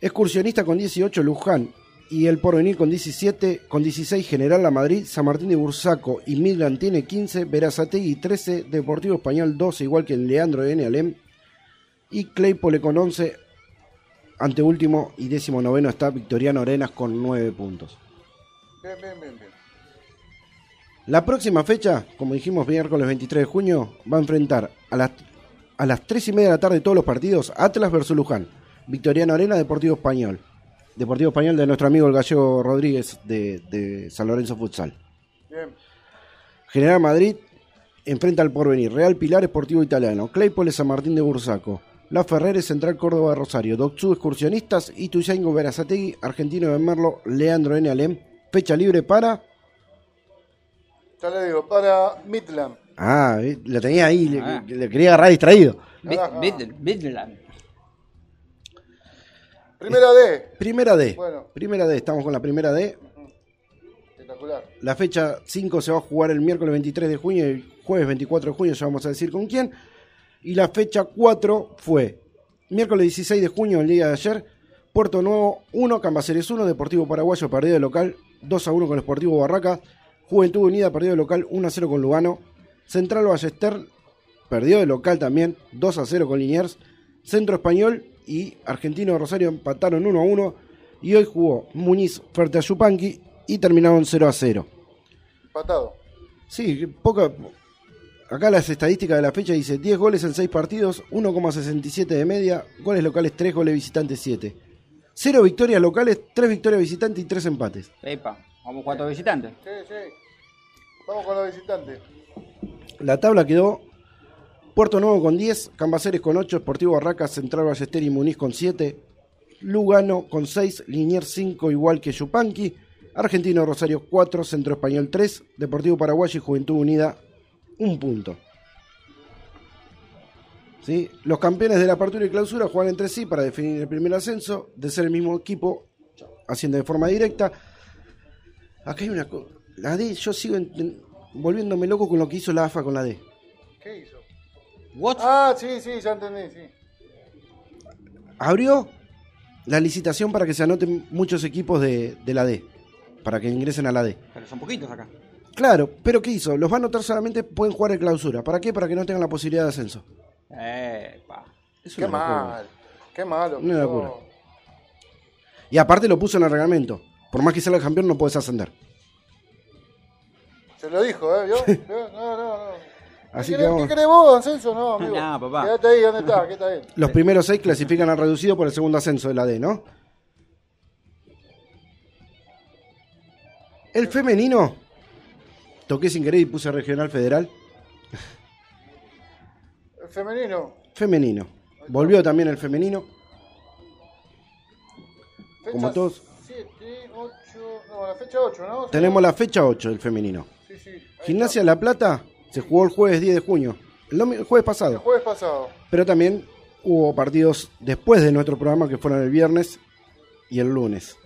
Excursionista con 18, Luján. Y el Porvenir con 17, con 16, General La Madrid, San Martín de Bursaco y Midland tiene 15, Verazategui 13, Deportivo Español 12, igual que el Leandro N. Alem. Y Claypole con 11, anteúltimo y décimo noveno está Victoriano Arenas con 9 puntos. Bien, bien, bien, bien. La próxima fecha, como dijimos, miércoles 23 de junio, va a enfrentar a las, a las 3 y media de la tarde todos los partidos Atlas versus Luján, Victoriano Arena, Deportivo Español. Deportivo Español de nuestro amigo el gallego Rodríguez de, de San Lorenzo Futsal. Bien. General Madrid enfrenta al Porvenir, Real Pilar Esportivo Italiano, Claypole San Martín de Bursaco, La Ferrere Central Córdoba de Rosario, Doxú Excursionistas, Ituzaingo Verazategui, Argentino de Merlo, Leandro N. Alem. Fecha libre para... Ya le digo, para Midland. Ah, eh, lo tenía ahí, le, Ah. le quería agarrar distraído. Carajo. Bid- Bidland. Primera D. Primera D. Bueno. Primera D, estamos con la primera D. Espectacular. La fecha 5 se va a jugar el miércoles 23 de junio y el jueves 24 de junio, ya vamos a decir con quién. Y la fecha 4 fue miércoles 16 de junio, el día de ayer, Puerto Nuevo 1, Cambaceres 1, Deportivo Paraguayo perdido de local 2 a 1 con el Sportivo Barraca, Juventud Unida perdido de local 1 a 0 con Lugano, Central Ballester perdió de local también 2 a 0 con Liniers, Centro Español y Argentino de Rosario empataron 1 a 1 y hoy jugó Muñiz frente a Yupanqui y terminaron 0 a 0. Empatado. Sí, poca. Acá las estadísticas de la fecha dice 10 goles en 6 partidos, 1,67 de media, goles locales 3, goles visitantes 7. 0 victorias locales, 3 victorias visitantes y 3 empates. Epa, vamos cuatro visitantes. Sí, sí. Vamos con los visitantes. La tabla quedó Puerto Nuevo con 10, Cambaceres con 8, Sportivo Barracas, Central Ballester y Muniz con 7, Lugano con 6, Liniers 5 igual que Yupanqui, Argentino Rosario 4, Centro Español 3, Deportivo Paraguayo y Juventud Unida 1 punto. ¿Sí? Los campeones de la apertura y clausura juegan entre sí para definir el primer ascenso, de ser el mismo equipo, haciendo de forma directa. Acá hay una cosa. La D, yo sigo volviéndome loco con lo que hizo la AFA con la D. ¿Qué hizo? What? Ah, sí, sí, ya entendí, sí. Abrió la licitación para que se anoten muchos equipos de, de la D, para que ingresen a la D. Pero son poquitos acá. Claro, pero ¿qué hizo? Los va a anotar solamente, pueden jugar en clausura. ¿Para qué? Para que no tengan la posibilidad de ascenso. Epa. Es Qué mal. Qué malo. Una No. locura. Y aparte lo puso en el reglamento. Por más que sea el campeón, no puedes ascender. Se lo dijo, ¿eh? ¿Vio? No, no, no. Así ¿Qué, que querés- vamos. ¿Qué querés vos, Anselso? No, amigo. No, papá. Quédate ahí, ¿dónde está? ¿Qué está ahí? Los primeros seis clasifican al reducido por el segundo ascenso de la D, ¿no? El femenino. Toqué sin querer y puse regional federal. Femenino. Femenino. Volvió también el femenino. Fecha Como todos. 7, 8. No, la fecha 8, ¿no? Tenemos la fecha 8 del femenino. Sí, sí. Gimnasia La Plata se jugó el jueves 10 de junio. El, jueves está. El pasado. jueves pasado. Pero también hubo partidos después de nuestro programa que fueron el viernes y el lunes.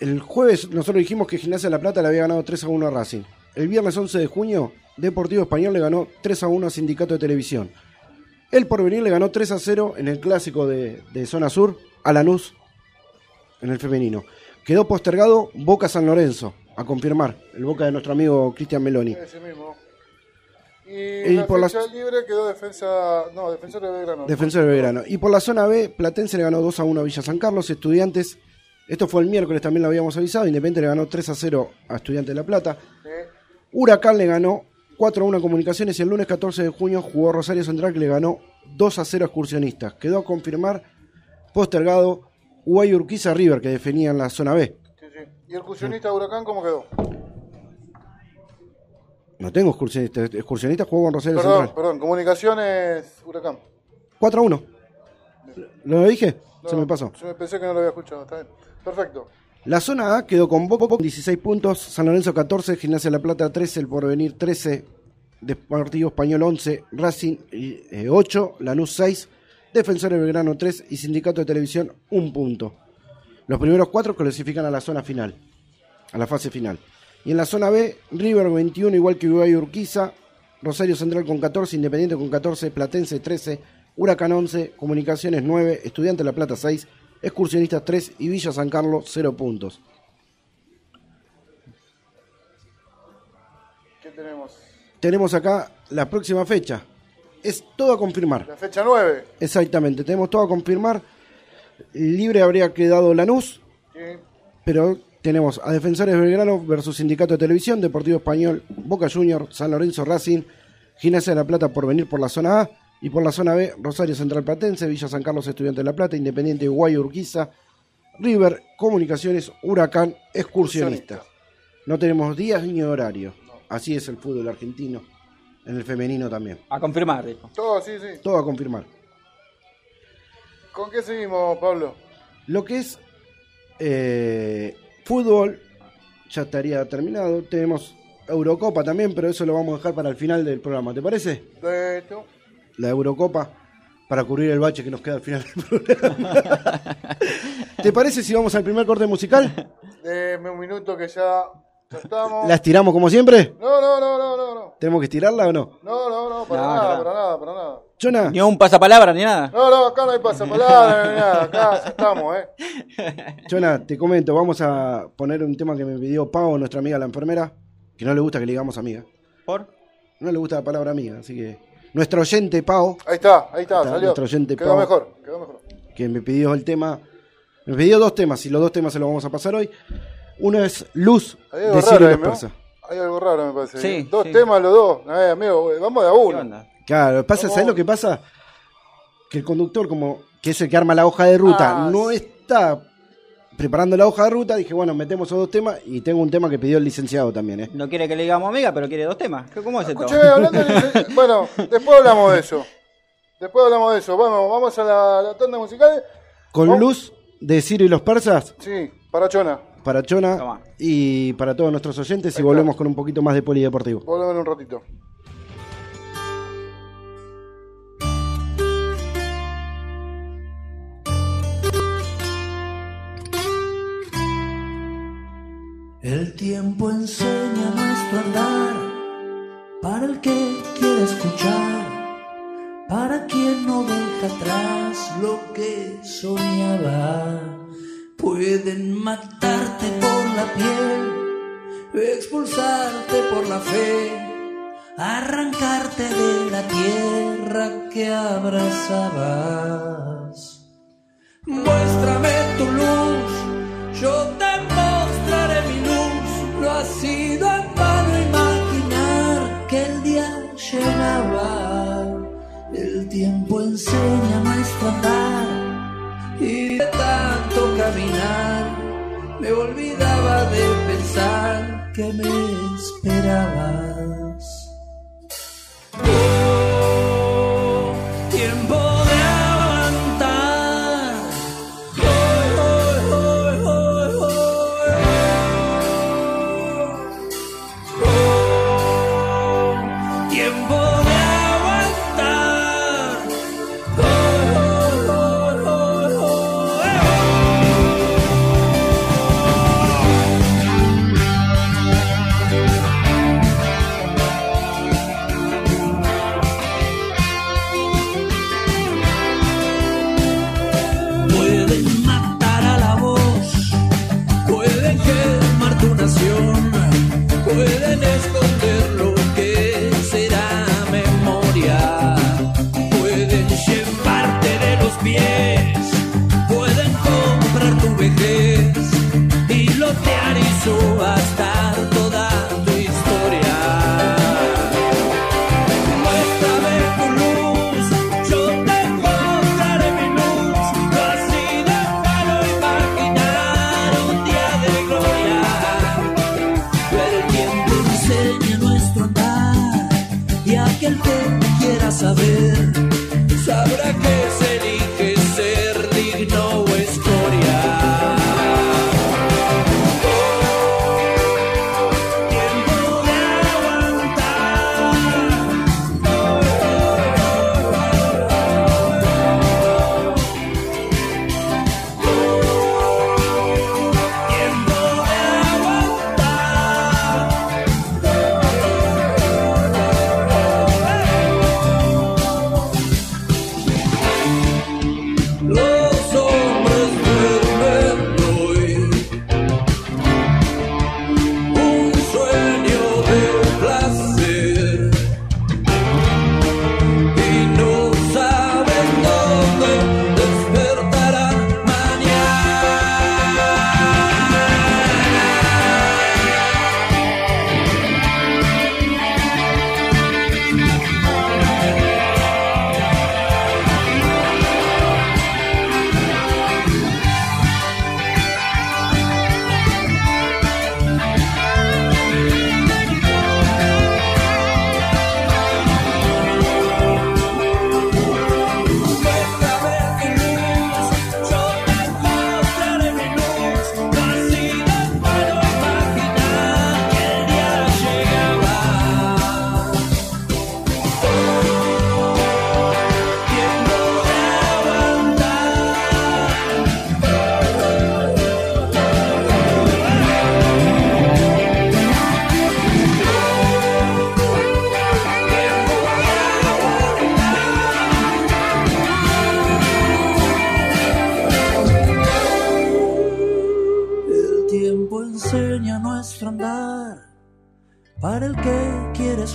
El jueves nosotros dijimos que Gimnasia La Plata le había ganado 3 a 1 a Racing. El viernes 11 de junio Deportivo Español le ganó 3 a 1 a Sindicato de Televisión. El Porvenir le ganó 3 a 0 en el clásico de, de Zona Sur a Lanús en el femenino. Quedó postergado Boca San Lorenzo, a confirmar, el Boca de nuestro amigo Cristian Meloni. Ese mismo. Y, Y la por las- libre quedó defensa. No, defensor de Belgrano. Defensor de Belgrano. Y por la zona B, Platense le ganó 2 a 1 a Villa San Carlos. Estudiantes, esto fue el miércoles, también lo habíamos avisado. Independiente le ganó 3 a 0 a Estudiantes de La Plata. Sí. Huracán le ganó 4 a 1 a Comunicaciones y el lunes 14 de junio jugó Rosario Central que le ganó 2 a 0 a Excursionistas. Quedó a confirmar postergado Guay Urquiza River que definía en la zona B. Sí, sí. ¿Y el excursionista Huracán cómo quedó? No tengo excursionistas. Excursionistas jugó con Rosario Perdón, Central. perdón. Comunicaciones Huracán. 4 a 1. ¿Lo dije? Se me pasó. Yo me pensé que no lo había escuchado. Está bien. Perfecto. La zona A quedó con Bobo 16 puntos, San Lorenzo 14, Gimnasia La Plata 13, El Porvenir 13, Deportivo Español 11, Racing eh, 8, Lanús 6, Defensor de Belgrano 3 y Sindicato de Televisión 1 punto. Los primeros cuatro clasifican a la zona final, a la fase final. Y en la zona B, River 21, igual que Uruguay Urquiza, Rosario Central con 14, Independiente con 14, Platense 13, Huracán 11, Comunicaciones 9, Estudiante La Plata 6, Excursionistas 3 y Villa San Carlos 0 puntos. ¿Qué tenemos? Tenemos acá la próxima fecha. Es todo a confirmar. La fecha 9. Exactamente, tenemos todo a confirmar. Libre habría quedado Lanús, Sí. pero tenemos a Defensores Belgrano versus Sindicato de Televisión, Deportivo Español, Boca Junior, San Lorenzo Racing, Gimnasia de la Plata por venir por la zona A y por la zona B, Rosario Central Platense, Villa San Carlos Estudiante de la Plata, Independiente Guayo Urquiza, River, Comunicaciones, Huracán, Excursionista. No tenemos días ni horario. Así es el fútbol argentino, en el femenino también. A confirmar, dijo. Todo, sí, sí. Todo a confirmar. ¿Con qué seguimos, Pablo? Lo que es eh, fútbol ya estaría terminado. Tenemos Eurocopa también, pero eso lo vamos a dejar para el final del programa. ¿Te parece? De esto. La Eurocopa para cubrir el bache que nos queda al final del programa. ¿Te parece si vamos al primer corte musical? Deme un minuto que ya, estamos. ¿La estiramos como siempre? No, no, no, no, no, no. ¿Tenemos que estirarla o no? No, no, no, para No, nada, no. para nada, para nada. Chona, Ni un pasapalabra ni nada. No, no, acá no hay pasapalabra ni nada, acá ya estamos, eh. Chona, te comento, vamos a poner un tema que me pidió Pau, nuestra amiga la enfermera, que no le gusta que le digamos amiga. ¿Por? No le gusta la palabra amiga, así que nuestro oyente Pau Ahí está, ahí está, Está, salió. nuestro oyente Quedó Pau. mejor, quedó mejor. que me pidió el tema. Me pidió dos temas y los dos temas se los vamos a pasar hoy. Uno es Luz de Ciro los ¿no? persas. Hay algo raro, me parece. Sí, Dos sí. temas los dos. Eh, amigo, vamos de a ¿Qué uno. Claro, pasa, ¿Cómo? ¿sabes lo que pasa? Que el conductor, como que es el que arma la hoja de ruta, Ah, no está preparando la hoja de ruta. Dije, bueno, metemos esos dos temas y tengo un tema que pidió el licenciado también, ¿eh? No quiere que le digamos amiga, pero quiere dos temas. ¿Qué- ¿Cómo es esto? Escuché, hablando de- Bueno, después hablamos de eso. Después hablamos de eso. Vamos, vamos a la, la tanda musical. Con Vamos. Luz de Ciro y los persas, Sí, para Chona. para Chona Toma. y para todos nuestros oyentes. Y volvemos con un poquito más de polideportivo. Volvemos en un ratito. Tiempo enseña nuestro andar para el que quiere escuchar, para quien no deja atrás lo que soñaba. Pueden matarte por la piel, expulsarte por la fe, arrancarte de la tierra que abrazabas. Muéstrame tu luz, yo te enseña nuestro andar y de tanto caminar me olvidaba de pensar que me esperabas.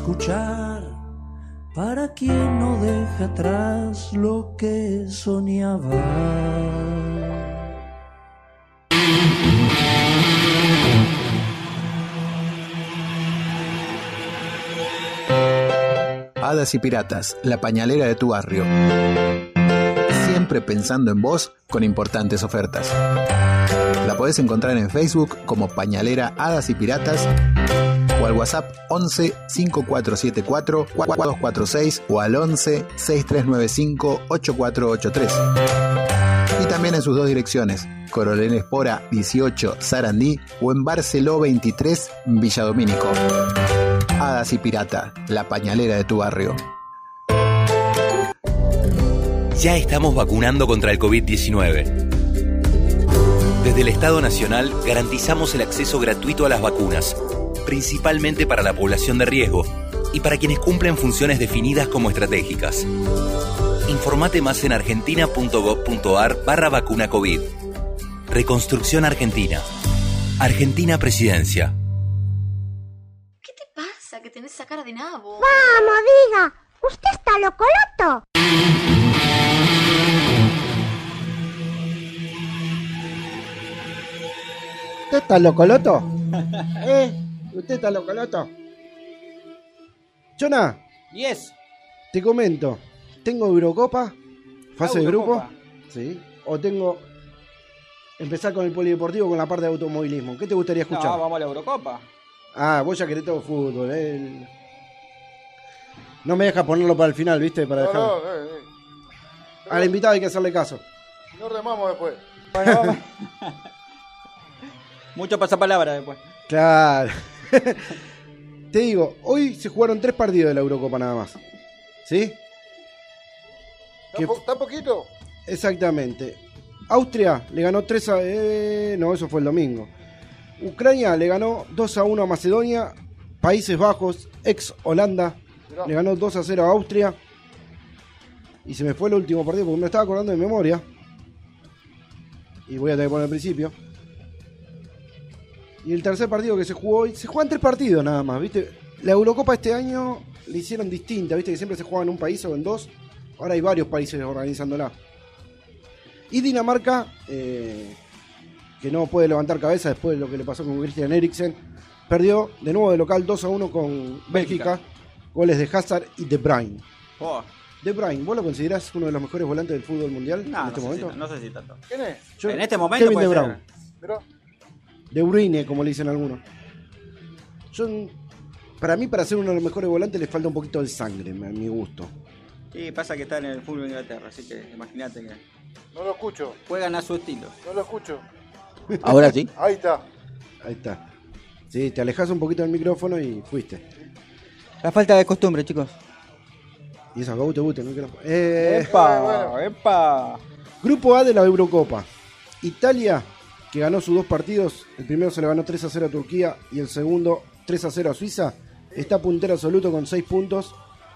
Escuchar, para quien no deja atrás lo que soñaba. Hadas y Piratas, la pañalera de tu barrio. Siempre pensando en vos con importantes ofertas. La podés encontrar en Facebook como Pañalera Hadas y Piratas o al WhatsApp 11 5474 4246 o al 11 6395 8483. Y también en sus dos direcciones, Coronel Espora 18 Sarandí o en Barceló 23 Villadomínico. Hadas y Pirata, la pañalera de tu barrio. Ya estamos vacunando contra el COVID-19. Desde el Estado Nacional garantizamos el acceso gratuito a las vacunas, principalmente para la población de riesgo y para quienes cumplen funciones definidas como estratégicas. Informate más en argentina.gov.ar barra vacuna COVID. Reconstrucción Argentina. Argentina Presidencia. ¿Qué te pasa que tenés esa cara de nabo? Vamos, diga. ¿Usted está locoloto? ¿Usted está locoloto? ¿Eh? ¿Usted está locoloto? Chona, Yes. te comento. ¿Tengo Eurocopa? ¿Fase Ah, de grupo? Sí. ¿O tengo empezar con el polideportivo con la parte de automovilismo? ¿Qué te gustaría escuchar? No, vamos a la Eurocopa. Ah, vos ya querés todo fútbol. eh. El- No me deja ponerlo para el final, ¿viste? Para No, dejar... no, eh, eh. Al invitado hay que hacerle caso. No remamos después. Bueno, vamos. Mucho pasapalabra después. Claro. Te digo, hoy se jugaron tres partidos de la Eurocopa nada más. ¿Sí? ¿Está, ¿Qué- po- está poquito? Exactamente. Austria le ganó 3 a... eh, no, eso fue el domingo. Ucrania le ganó 2 a 1 a Macedonia. Países Bajos, ex Holanda, Mirá. le ganó 2 a 0 a Austria. Y se me fue el último partido porque me estaba acordando de memoria. Y voy a tener que poner al principio. Y el tercer partido que se jugó hoy, se juegan tres partidos nada más, ¿viste? La Eurocopa este año le hicieron distinta, ¿viste? Que siempre se juega en un país o en dos. Ahora hay varios países organizándola. Y Dinamarca, eh, que no puede levantar cabeza después de lo que le pasó con Christian Eriksen, perdió de nuevo de local 2 a 1 con Bélgica. Goles de Hazard y De Bruyne. Oh, De Bruyne, ¿vos lo considerás uno de los mejores volantes del fútbol mundial no, en no, este sé momento? si, no sé si tanto. ¿Quién es? Yo- en este momento Kevin puede De ser. Bruyne. De Bruyne, como le dicen algunos. Yo, para mí, para ser uno de los mejores volantes, le falta un poquito de sangre, a mi gusto. Sí, pasa que está en el fútbol de Inglaterra, así que imagínate que No lo escucho. juegan a su estilo. No lo escucho. Ahora sí. Ahí está. Ahí está. Sí, te alejas un poquito del micrófono y fuiste. La falta de costumbre, chicos. Y eso, acá te gusta el micrófono. Eh, ¡Epa! bueno. ¡Epa! Grupo A de la Eurocopa. Italia, que ganó sus dos partidos. El primero se le ganó 3 a 0 a Turquía y el segundo 3 a 0 a Suiza. Está puntero absoluto con 6 puntos.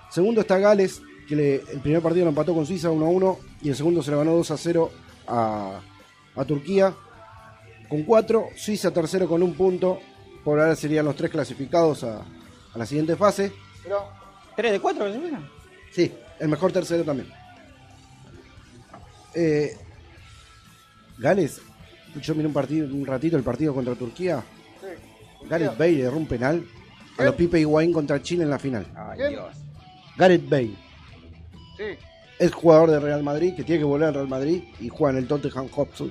Segundo está Gales, que le- el primer partido lo empató con Suiza 1 a 1 y el segundo se le ganó 2 a 0 a, a Turquía. Con 4, Suiza tercero con un punto. Por ahora serían los tres clasificados a, a la siguiente fase. Mirá. ¿Tres de cuatro? ¿se fijan? Sí, el mejor tercero también. Eh, Gales, yo miré un partido, un ratito el partido contra Turquía. Sí. Gareth Bale erró un penal a los Pipe Higuaín contra Chile en la final. Ay. Dios. Gareth Bale Sí. es jugador de Real Madrid que tiene que volver al Real Madrid y juega en el Tottenham Hotspur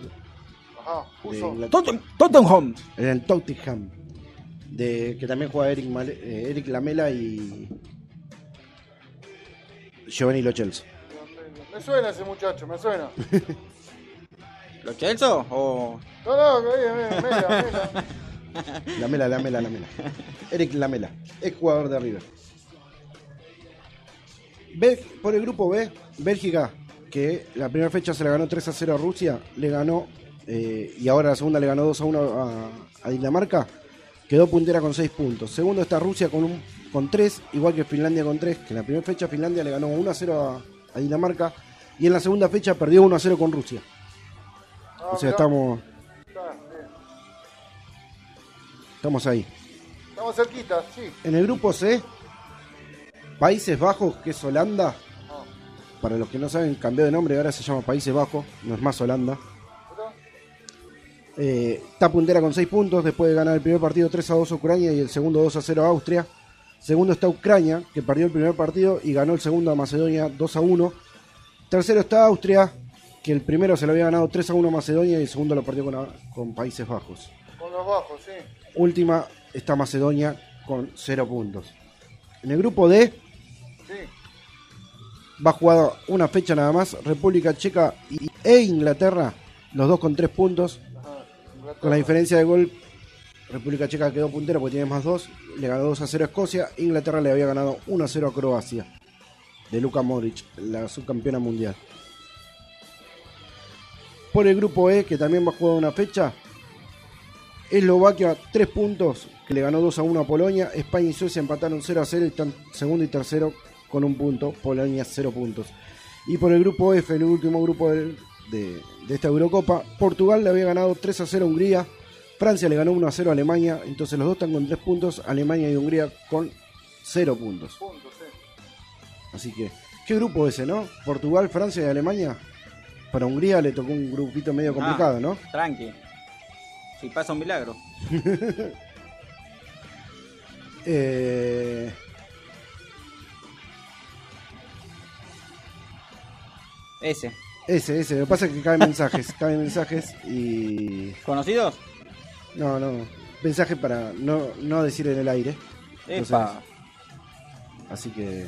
Ajá. Inglaterra. Tottenham. En el Tottenham. De, que también juega Eric, eh, Eric Lamela y Giovanni Lo. Me suena ese muchacho, me suena. ¿Los Chelsea o.? No, no, mela, mela. Lamela, Lamela, Lamela. Eric Lamela, ex jugador de River. Bel- por el grupo B, Bélgica, que la primera fecha se le ganó 3 a 0 a Rusia, le ganó, eh, y ahora la segunda le ganó 2 a 1 a, a Dinamarca, quedó puntera con 6 puntos. Segundo está Rusia con, un, con 3, igual que Finlandia con 3, que en la primera fecha Finlandia le ganó 1 a 0 a, a Dinamarca, y en la segunda fecha perdió 1 a 0 con Rusia. O sea, estamos. Estamos ahí. Estamos cerquita, sí. En el grupo C, Países Bajos, que es Holanda. Para los que no saben, cambió de nombre, ahora se llama Países Bajos, no es más Holanda. Eh, está puntera con 6 puntos después de ganar el primer partido 3 a 2 a Ucrania y el segundo 2 a 0 a Austria. Segundo está Ucrania, que perdió el primer partido y ganó el segundo a Macedonia 2 a 1. Tercero está Austria, que el primero se lo había ganado 3 a 1 a Macedonia y el segundo lo perdió con, con Países Bajos. Con los bajos, sí. Última está Macedonia con 0 puntos. En el grupo D Sí. va a jugar una fecha nada más, República Checa y- e Inglaterra, los dos con 3 puntos. Ajá. Inglaterra. Con la diferencia de gol, República Checa quedó puntero porque tiene más 2. Le ganó 2 a 0 a Escocia. Inglaterra le había ganado 1 a 0 a Croacia. De Luka Modric, la subcampeona mundial. Por el grupo E, que también va a jugar una fecha. Eslovaquia 3 puntos, que le ganó 2 a 1 a Polonia. España y Suecia empataron 0 a 0 y están segundo y tercero con un punto. Polonia 0 puntos. Y por el grupo F, el último grupo del- de, de esta Eurocopa, Portugal le había ganado 3 a 0 a Hungría. Francia le ganó 1 a 0 a Alemania. Entonces los dos están con 3 puntos. Alemania y Hungría con 0 puntos. Puntos, sí. Así que, ¿qué grupo ese, no? Portugal, Francia y Alemania. Para Hungría le tocó un grupito medio complicado, Ah, ¿no? Tranqui. Si pasa un milagro. Eh, Ese. ese, ese. Lo que pasa es que caen mensajes. caen mensajes y. ¿Conocidos? No, no. Mensaje para no, no decir en el aire. Epa. Así que.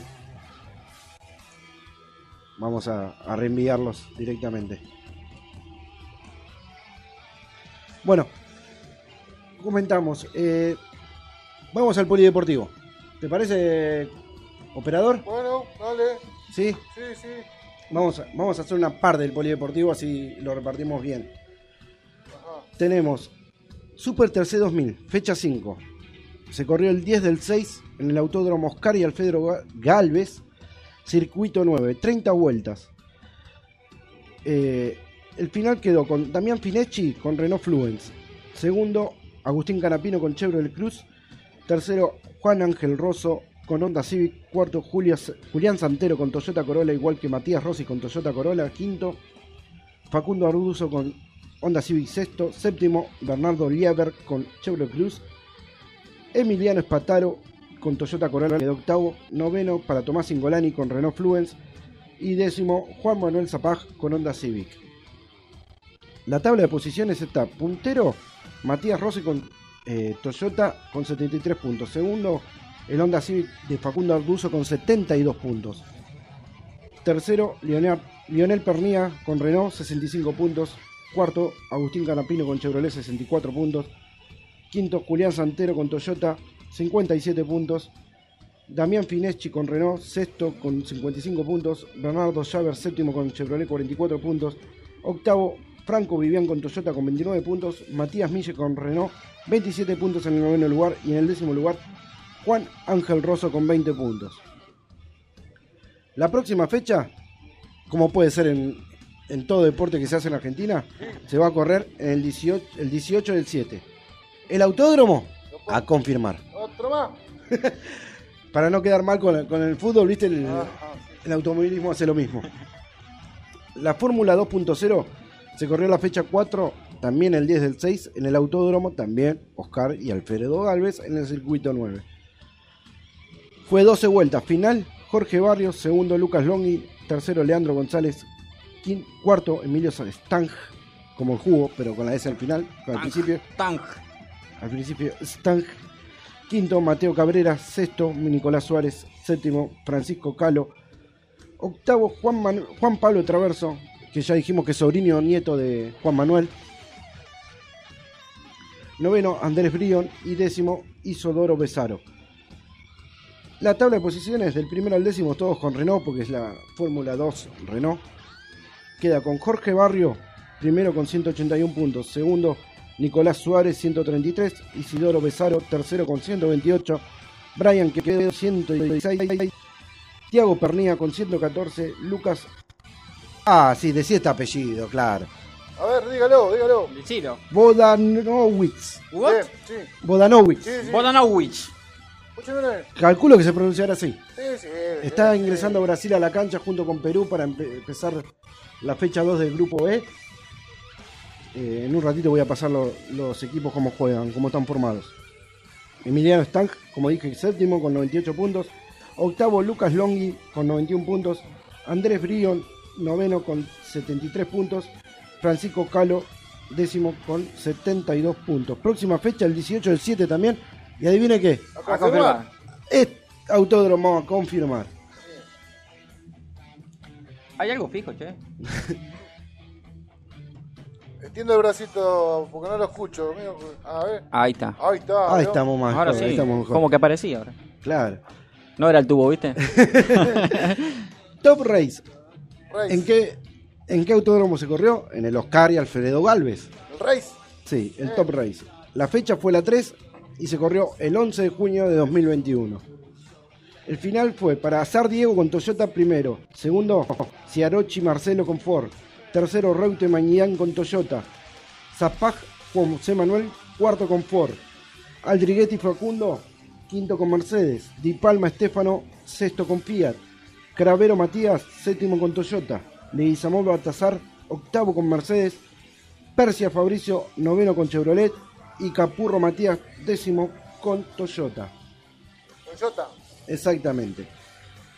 Vamos a, a reenviarlos directamente. Bueno, comentamos. eh, vamos al polideportivo. ¿Te parece, operador? Bueno, dale. Sí. Sí, sí. Vamos a, vamos a hacer una par del polideportivo así lo repartimos bien. Ajá. Tenemos Super Tercer 2000, fecha 5. Se corrió el 10 del 6 en el Autódromo Oscar y Alfredo Ga- Galvez, circuito 9, 30 vueltas. Eh, el final quedó con Damián Finecci con Renault Fluence. Segundo, Agustín Canapino con Chevrolet Cruz. Tercero, Juan Ángel Rosso con Honda Civic. Cuarto, Julián Santero con Toyota Corolla, igual que Matías Rossi con Toyota Corolla. Quinto, Facundo Arduzo con Honda Civic sexto, séptimo Bernardo Lieber con Chevrolet Cruz, Emiliano Espataro con Toyota Corolla quedó octavo, noveno para Tomás Ingolani con Renault Fluence y décimo Juan Manuel Zapag con Honda Civic. La tabla de posiciones está puntero Matías Rossi con eh, Toyota con 73 puntos, segundo el Honda Civic de Facundo Arduzo con 72 puntos. Tercero, Lionel, Lionel Pernía con Renault, 65 puntos. Cuarto, Agustín Canapino con Chevrolet, 64 puntos. Quinto, Julián Santero con Toyota, 57 puntos. Damián Fineschi con Renault, sexto con 55 puntos. Bernardo Javer, séptimo con Chevrolet, 44 puntos. Octavo, Franco Vivian con Toyota con 29 puntos. Matías Mille con Renault, 27 puntos en el noveno lugar. Y en el décimo lugar, Juan Ángel Rosso con 20 puntos. La próxima fecha, como puede ser en, en todo deporte que se hace en Argentina, se va a correr el 18, el 18 del 7. El autódromo, a confirmar. Otro más. Para no quedar mal con, el- con el fútbol, viste, el, Ajá, el automovilismo hace lo mismo. La Fórmula 2.0 se corrió la fecha 4, también el 10 del 6, en el autódromo, también Oscar y Alfredo Galvez en el circuito 9. Fue 12 vueltas, final Jorge Barrios, segundo Lucas Longhi, tercero Leandro González, quin- cuarto Emilio Stang, como el jugo, pero con la S al final, al principio. Tang. Al principio, Stang. Quinto, Mateo Cabrera. Sexto, Nicolás Suárez. Séptimo, Francisco Calo. Octavo, Juan, Juan Pablo Traverso, que ya dijimos que es sobrino nieto de Juan Manuel. Noveno, Andrés Brion. Y décimo, Isodoro Besaro. La tabla de posiciones del primero al décimo, todos con Renault, porque es la Fórmula 2 Renault. Queda con Jorge Barrio, primero con 181 puntos. Segundo, Nicolás Suárez, 133. Isidoro Besaro, tercero con 128. Brian Quevedo, 116. Tiago Pernía con 114. Lucas. Ah, sí, decía este apellido, claro. A ver, dígalo, dígalo. Decilo. Bodanowicz. What? Bien, sí, Bodanowicz. sí, sí. Bodanowicz. Calculo que se pronunciará así. Sí, sí. Está sí, ingresando Brasil a la cancha junto con Perú para empe- empezar la fecha 2 del grupo B. Eh, en un ratito voy a pasar lo- los equipos cómo juegan, cómo están formados. Emiliano Stank, como dije, séptimo con 98 puntos. Octavo Lucas Longhi con 91 puntos. Andrés Brion, noveno con 73 puntos. Francisco Calo, décimo con 72 puntos. Próxima fecha, el 18 del 7 también. Y adivine qué, A confirmar. es autódromo a confirmar. ¿Hay algo fijo, che? Entiendo el bracito porque no lo escucho. amigo. A ver. Ahí está. Ahí está. Ahí ¿no? estamos más. Ahora ahí sí. estamos mejor. Como que aparecía ahora. Claro. No era el tubo, ¿viste? Top Race. Race. ¿En qué, ¿En qué autódromo se corrió? En el Oscar y Alfredo Galvez. El Race. Sí, el Top Race. La fecha fue la 3 y se corrió el 11 de junio de 2021. El final fue para Azar Diego con Toyota primero. Segundo, Ciarochi Marcelo con Ford. Tercero, Reute Mañán con Toyota. Zapag José Manuel, cuarto con Ford. Aldriguetti Facundo, quinto con Mercedes. Di Palma Estefano, sexto con Fiat. Cravero Matías, séptimo con Toyota. Leguizamón Baltazar, octavo con Mercedes. Persia Fabricio, noveno con Chevrolet. Y Capurro Matías, décimo con Toyota. Toyota. Exactamente.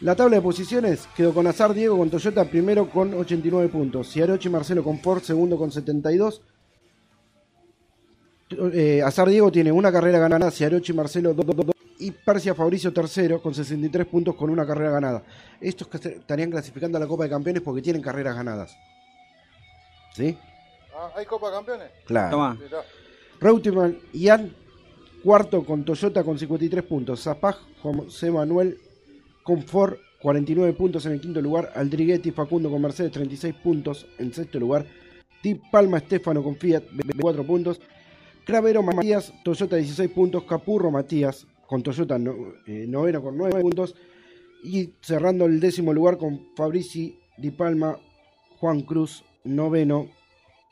La tabla de posiciones quedó con Azar Diego con Toyota primero con 89 puntos. Ciarochi Marcelo con Ford segundo con 72. Eh, Azar Diego tiene una carrera ganada, Ciarochi Marcelo 2 y Persia Fabricio tercero con 63 puntos con una carrera ganada. Estos estarían clasificando a la Copa de Campeones porque tienen carreras ganadas. ¿Sí? Ah, ¿Hay Copa de Campeones? Claro. Toma. Mirá. Reutemann Ian, cuarto con Toyota con 53 puntos. Zapag, José Manuel con Ford, 49 puntos en el quinto lugar. Aldriguetti Facundo con Mercedes, 36 puntos en sexto lugar. Di Palma Estefano con Fiat, 24 puntos. Cravero Matías, Toyota 16 puntos. Capurro Matías con Toyota no- eh, noveno con 9 puntos. Y cerrando el décimo lugar con Fabrici Di Palma, Juan Cruz, noveno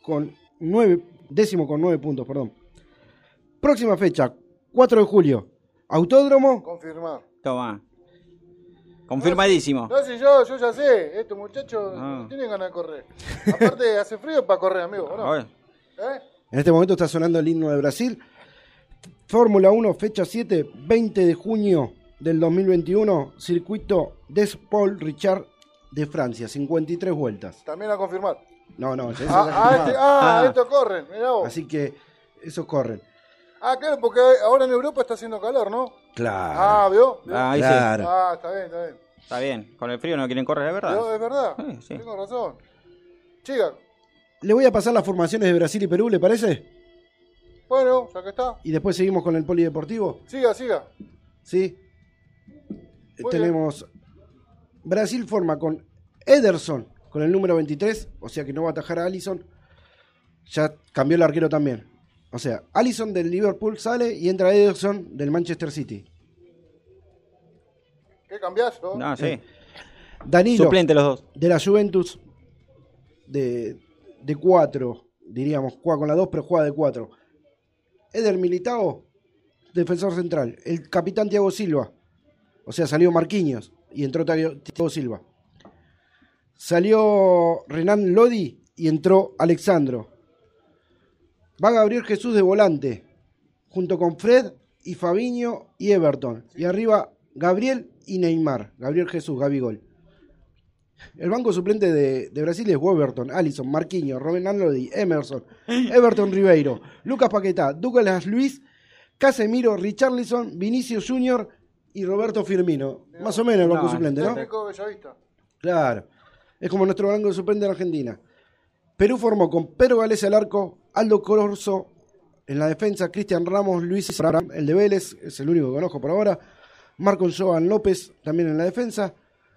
con 9, décimo con 9 puntos, perdón. Próxima fecha, 4 de julio. Autódromo, Confirmar. Toma. Confirmadísimo. No, si yo, yo ya sé. Estos muchachos Ah. no tienen ganas de correr. Aparte, hace frío para correr, amigo. ¿o ¿no? ¿Eh? en este momento está sonando el himno de Brasil. Fórmula 1, fecha 7, 20 de junio del 2021, circuito des Paul Richard de Francia, 53 vueltas. También a confirmar. No, no, ya Ah, ah, este- ah, Ah. estos corren. Mirá vos. Así que esos corren. Ah, claro, porque ahora en Europa está haciendo calor, ¿no? Claro. Ah, ¿vio? ¿Vio? Ah, ahí sí. claro. Ah, está bien, está bien. Está bien. Con el frío no quieren correr, es ¿Vio? verdad. Es verdad. Sí, sí. Tengo razón. Chica, Le voy a pasar las formaciones de Brasil y Perú, ¿le parece? bueno, ya que está. Y después seguimos con el polideportivo. Siga, siga. ¿Sí? Muy Tenemos. Brasil forma con Ederson, con el número 23, o sea que no va a atajar a Allison. Ya cambió el arquero también. O sea, Allison del Liverpool sale y entra Ederson del Manchester City. ¿Qué cambiás? no? No, sí. Danilo Suplente los dos. de la Juventus de, de 4, diríamos, juega con la 2, pero juega de 4. Eder Militao, defensor central. El capitán Thiago Silva, o sea, salió Marquinhos y entró Thiago Silva. Salió Renan Lodi y entró Alexandro. Va Gabriel Jesús de volante, junto con Fred y Fabiño y Everton. Y arriba Gabriel y Neymar. Gabriel Jesús, Gabigol. El banco suplente de, de Brasil es Weberton, Allison, Marquinhos, Renan Lodi, Emerson, Everton Ribeiro, Lucas Paquetá, Douglas Luis, Casemiro, Richarlison, Vinicius Junior y Roberto Firmino. Más o menos el banco No, suplente, ¿no? Claro. Es como nuestro banco suplente en Argentina. Perú formó con Pedro Gales al arco, Aldo Corso en la defensa, Cristian Ramos, Luis Abraham, el de Vélez, es el único que conozco por ahora, Marcon Joan López también en la defensa,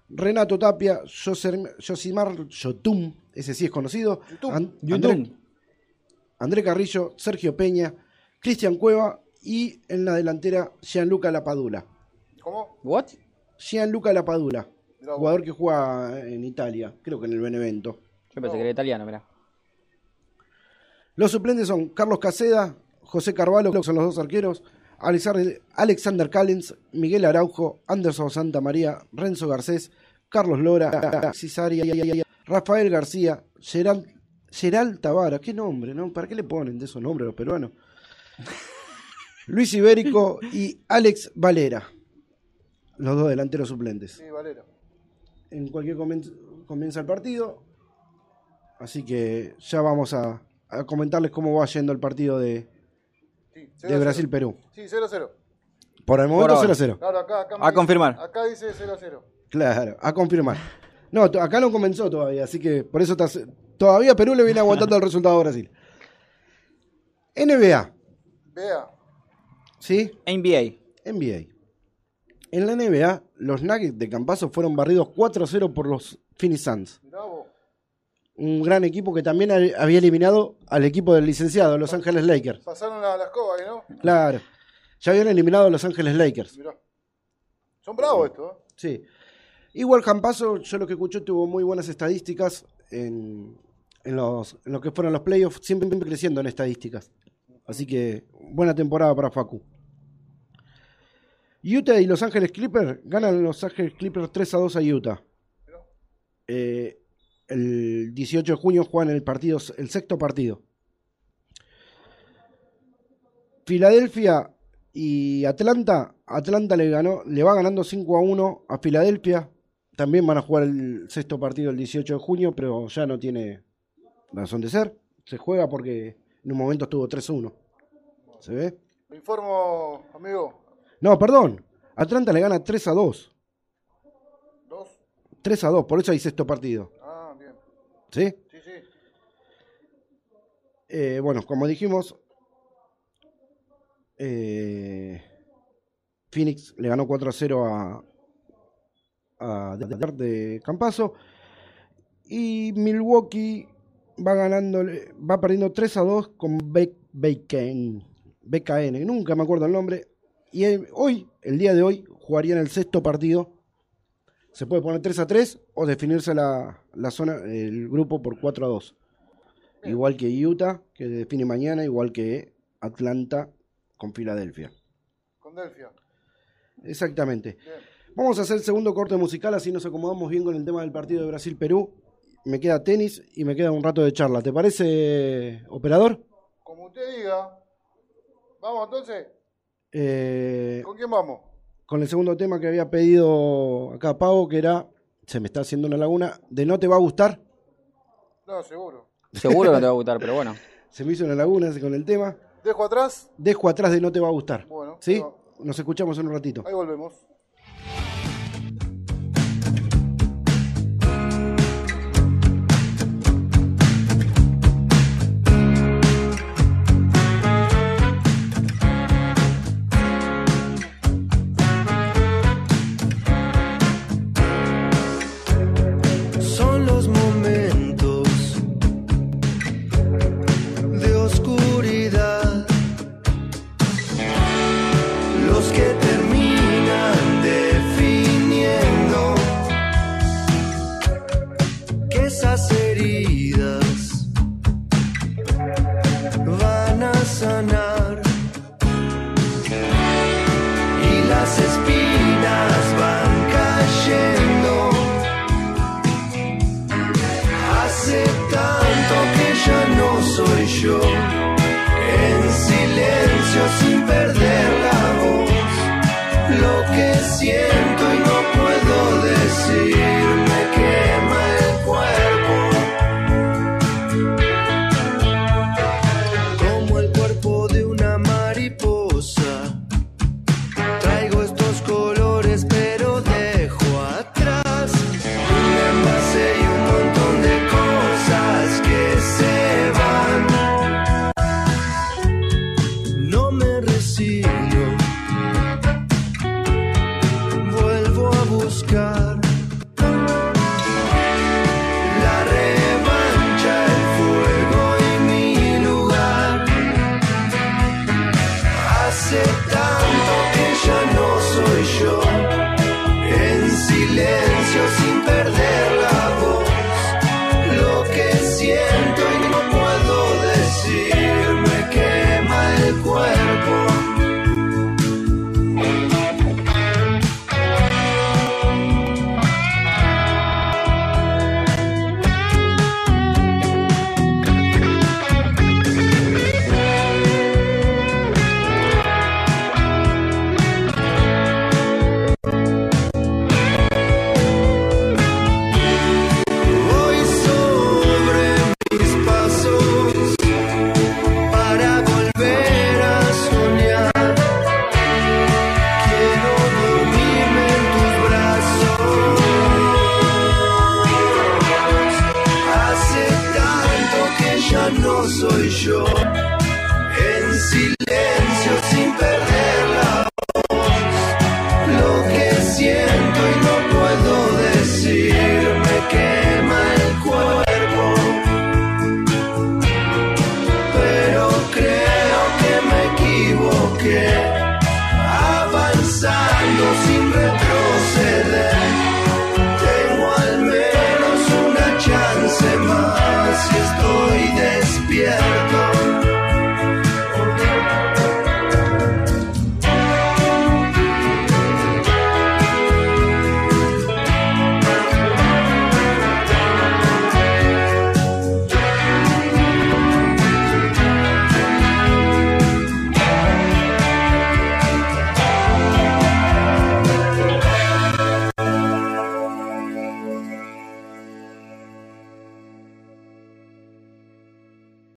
Renato Tapia, Josimar Yotum, ese sí es conocido. André, André Carrillo, Sergio Peña, Cristian Cueva y en la delantera Gianluca Lapadula. ¿Cómo? ¿What? Gianluca Lapadula, jugador que juega en Italia, creo que en el Benevento. Yo pensé que era italiano, mirá. Los suplentes son Carlos Caseda, José Carvalho, que son los dos arqueros, Alexander Callens, Miguel Araujo, Anderson Santa María, Renzo Garcés, Carlos Lora, Cisaria, Rafael García, Gerald, Gerald Tavara, qué nombre, ¿no? ¿Para qué le ponen de esos nombres los peruanos? Luis Ibérico y Alex Valera, los dos delanteros suplentes. Sí, Valera. En cualquier momento comienza el partido, así que ya vamos a, a comentarles cómo va yendo el partido de, Sí, de Brasil-Perú. Sí, 0-0. Por el momento ahora. 0-0. Claro, acá, acá A dice- confirmar. Acá dice 0-0. Claro, a confirmar. No, to- acá no comenzó todavía, así que por eso todavía Perú le viene aguantando el resultado a Brasil. NBA, Vea. ¿sí? NBA. NBA. En la NBA, los Nuggets de Campazo fueron barridos 4-0 por los Phoenix Suns. Vos. Un gran equipo que también ha- había eliminado al equipo del licenciado, Los Ángeles Lakers. Pasaron la, la escoba ahí, ¿no? Claro. Ya habían eliminado a Los Ángeles Lakers. Mirá. Son bravos estos, ¿eh? Sí. Igual Campazo, yo lo que escuché, tuvo muy buenas estadísticas en, en los, en lo que fueron los playoffs, siempre creciendo en estadísticas. Así que buena temporada para Facu. Utah y Los Ángeles Clippers ganan Los Ángeles Clippers 3 a 2 a Utah. Eh, el 18 de junio juegan el partido, el sexto partido. Filadelfia y Atlanta, Atlanta le ganó, le va ganando 5 a 1 a Filadelfia. También van a jugar el sexto partido el 18 de junio, pero ya no tiene razón de ser. Se juega porque en un momento estuvo 3 a 1. ¿Se ve? Me informo, amigo. No, perdón. Atlanta le gana 3 a 2. Dos. 3 a 2, por eso hay sexto partido. ¿Sí? Sí, sí. Eh, bueno, como dijimos, eh, Phoenix le ganó 4 a 0 a, a de, de Campazo. Y Milwaukee va ganando, va perdiendo 3 a 2 con BKN, BKN, nunca me acuerdo el nombre. Y el- hoy, el día de hoy, jugarían el sexto partido. Se puede poner 3 a 3 o definirse la, la zona, el grupo por 4 a 2. Igual que Utah, que define mañana, igual que Atlanta con Filadelfia. Con Delfia. Exactamente. Bien. Vamos a hacer el segundo corte musical, así nos acomodamos bien con el tema del partido de Brasil-Perú. Me queda tenis y me queda un rato de charla. ¿Te parece, operador? Como usted diga. Vamos entonces. Eh, ¿Con quién vamos? Con el segundo tema que había pedido acá Pavo, que era, se me está haciendo una laguna, de no te va a gustar. No, seguro. Seguro que no te va a gustar, pero bueno. Se me hizo una laguna con el tema. Dejo atrás. Dejo atrás de no te va a gustar. Bueno, ¿Sí? Nos escuchamos en un ratito. Ahí volvemos.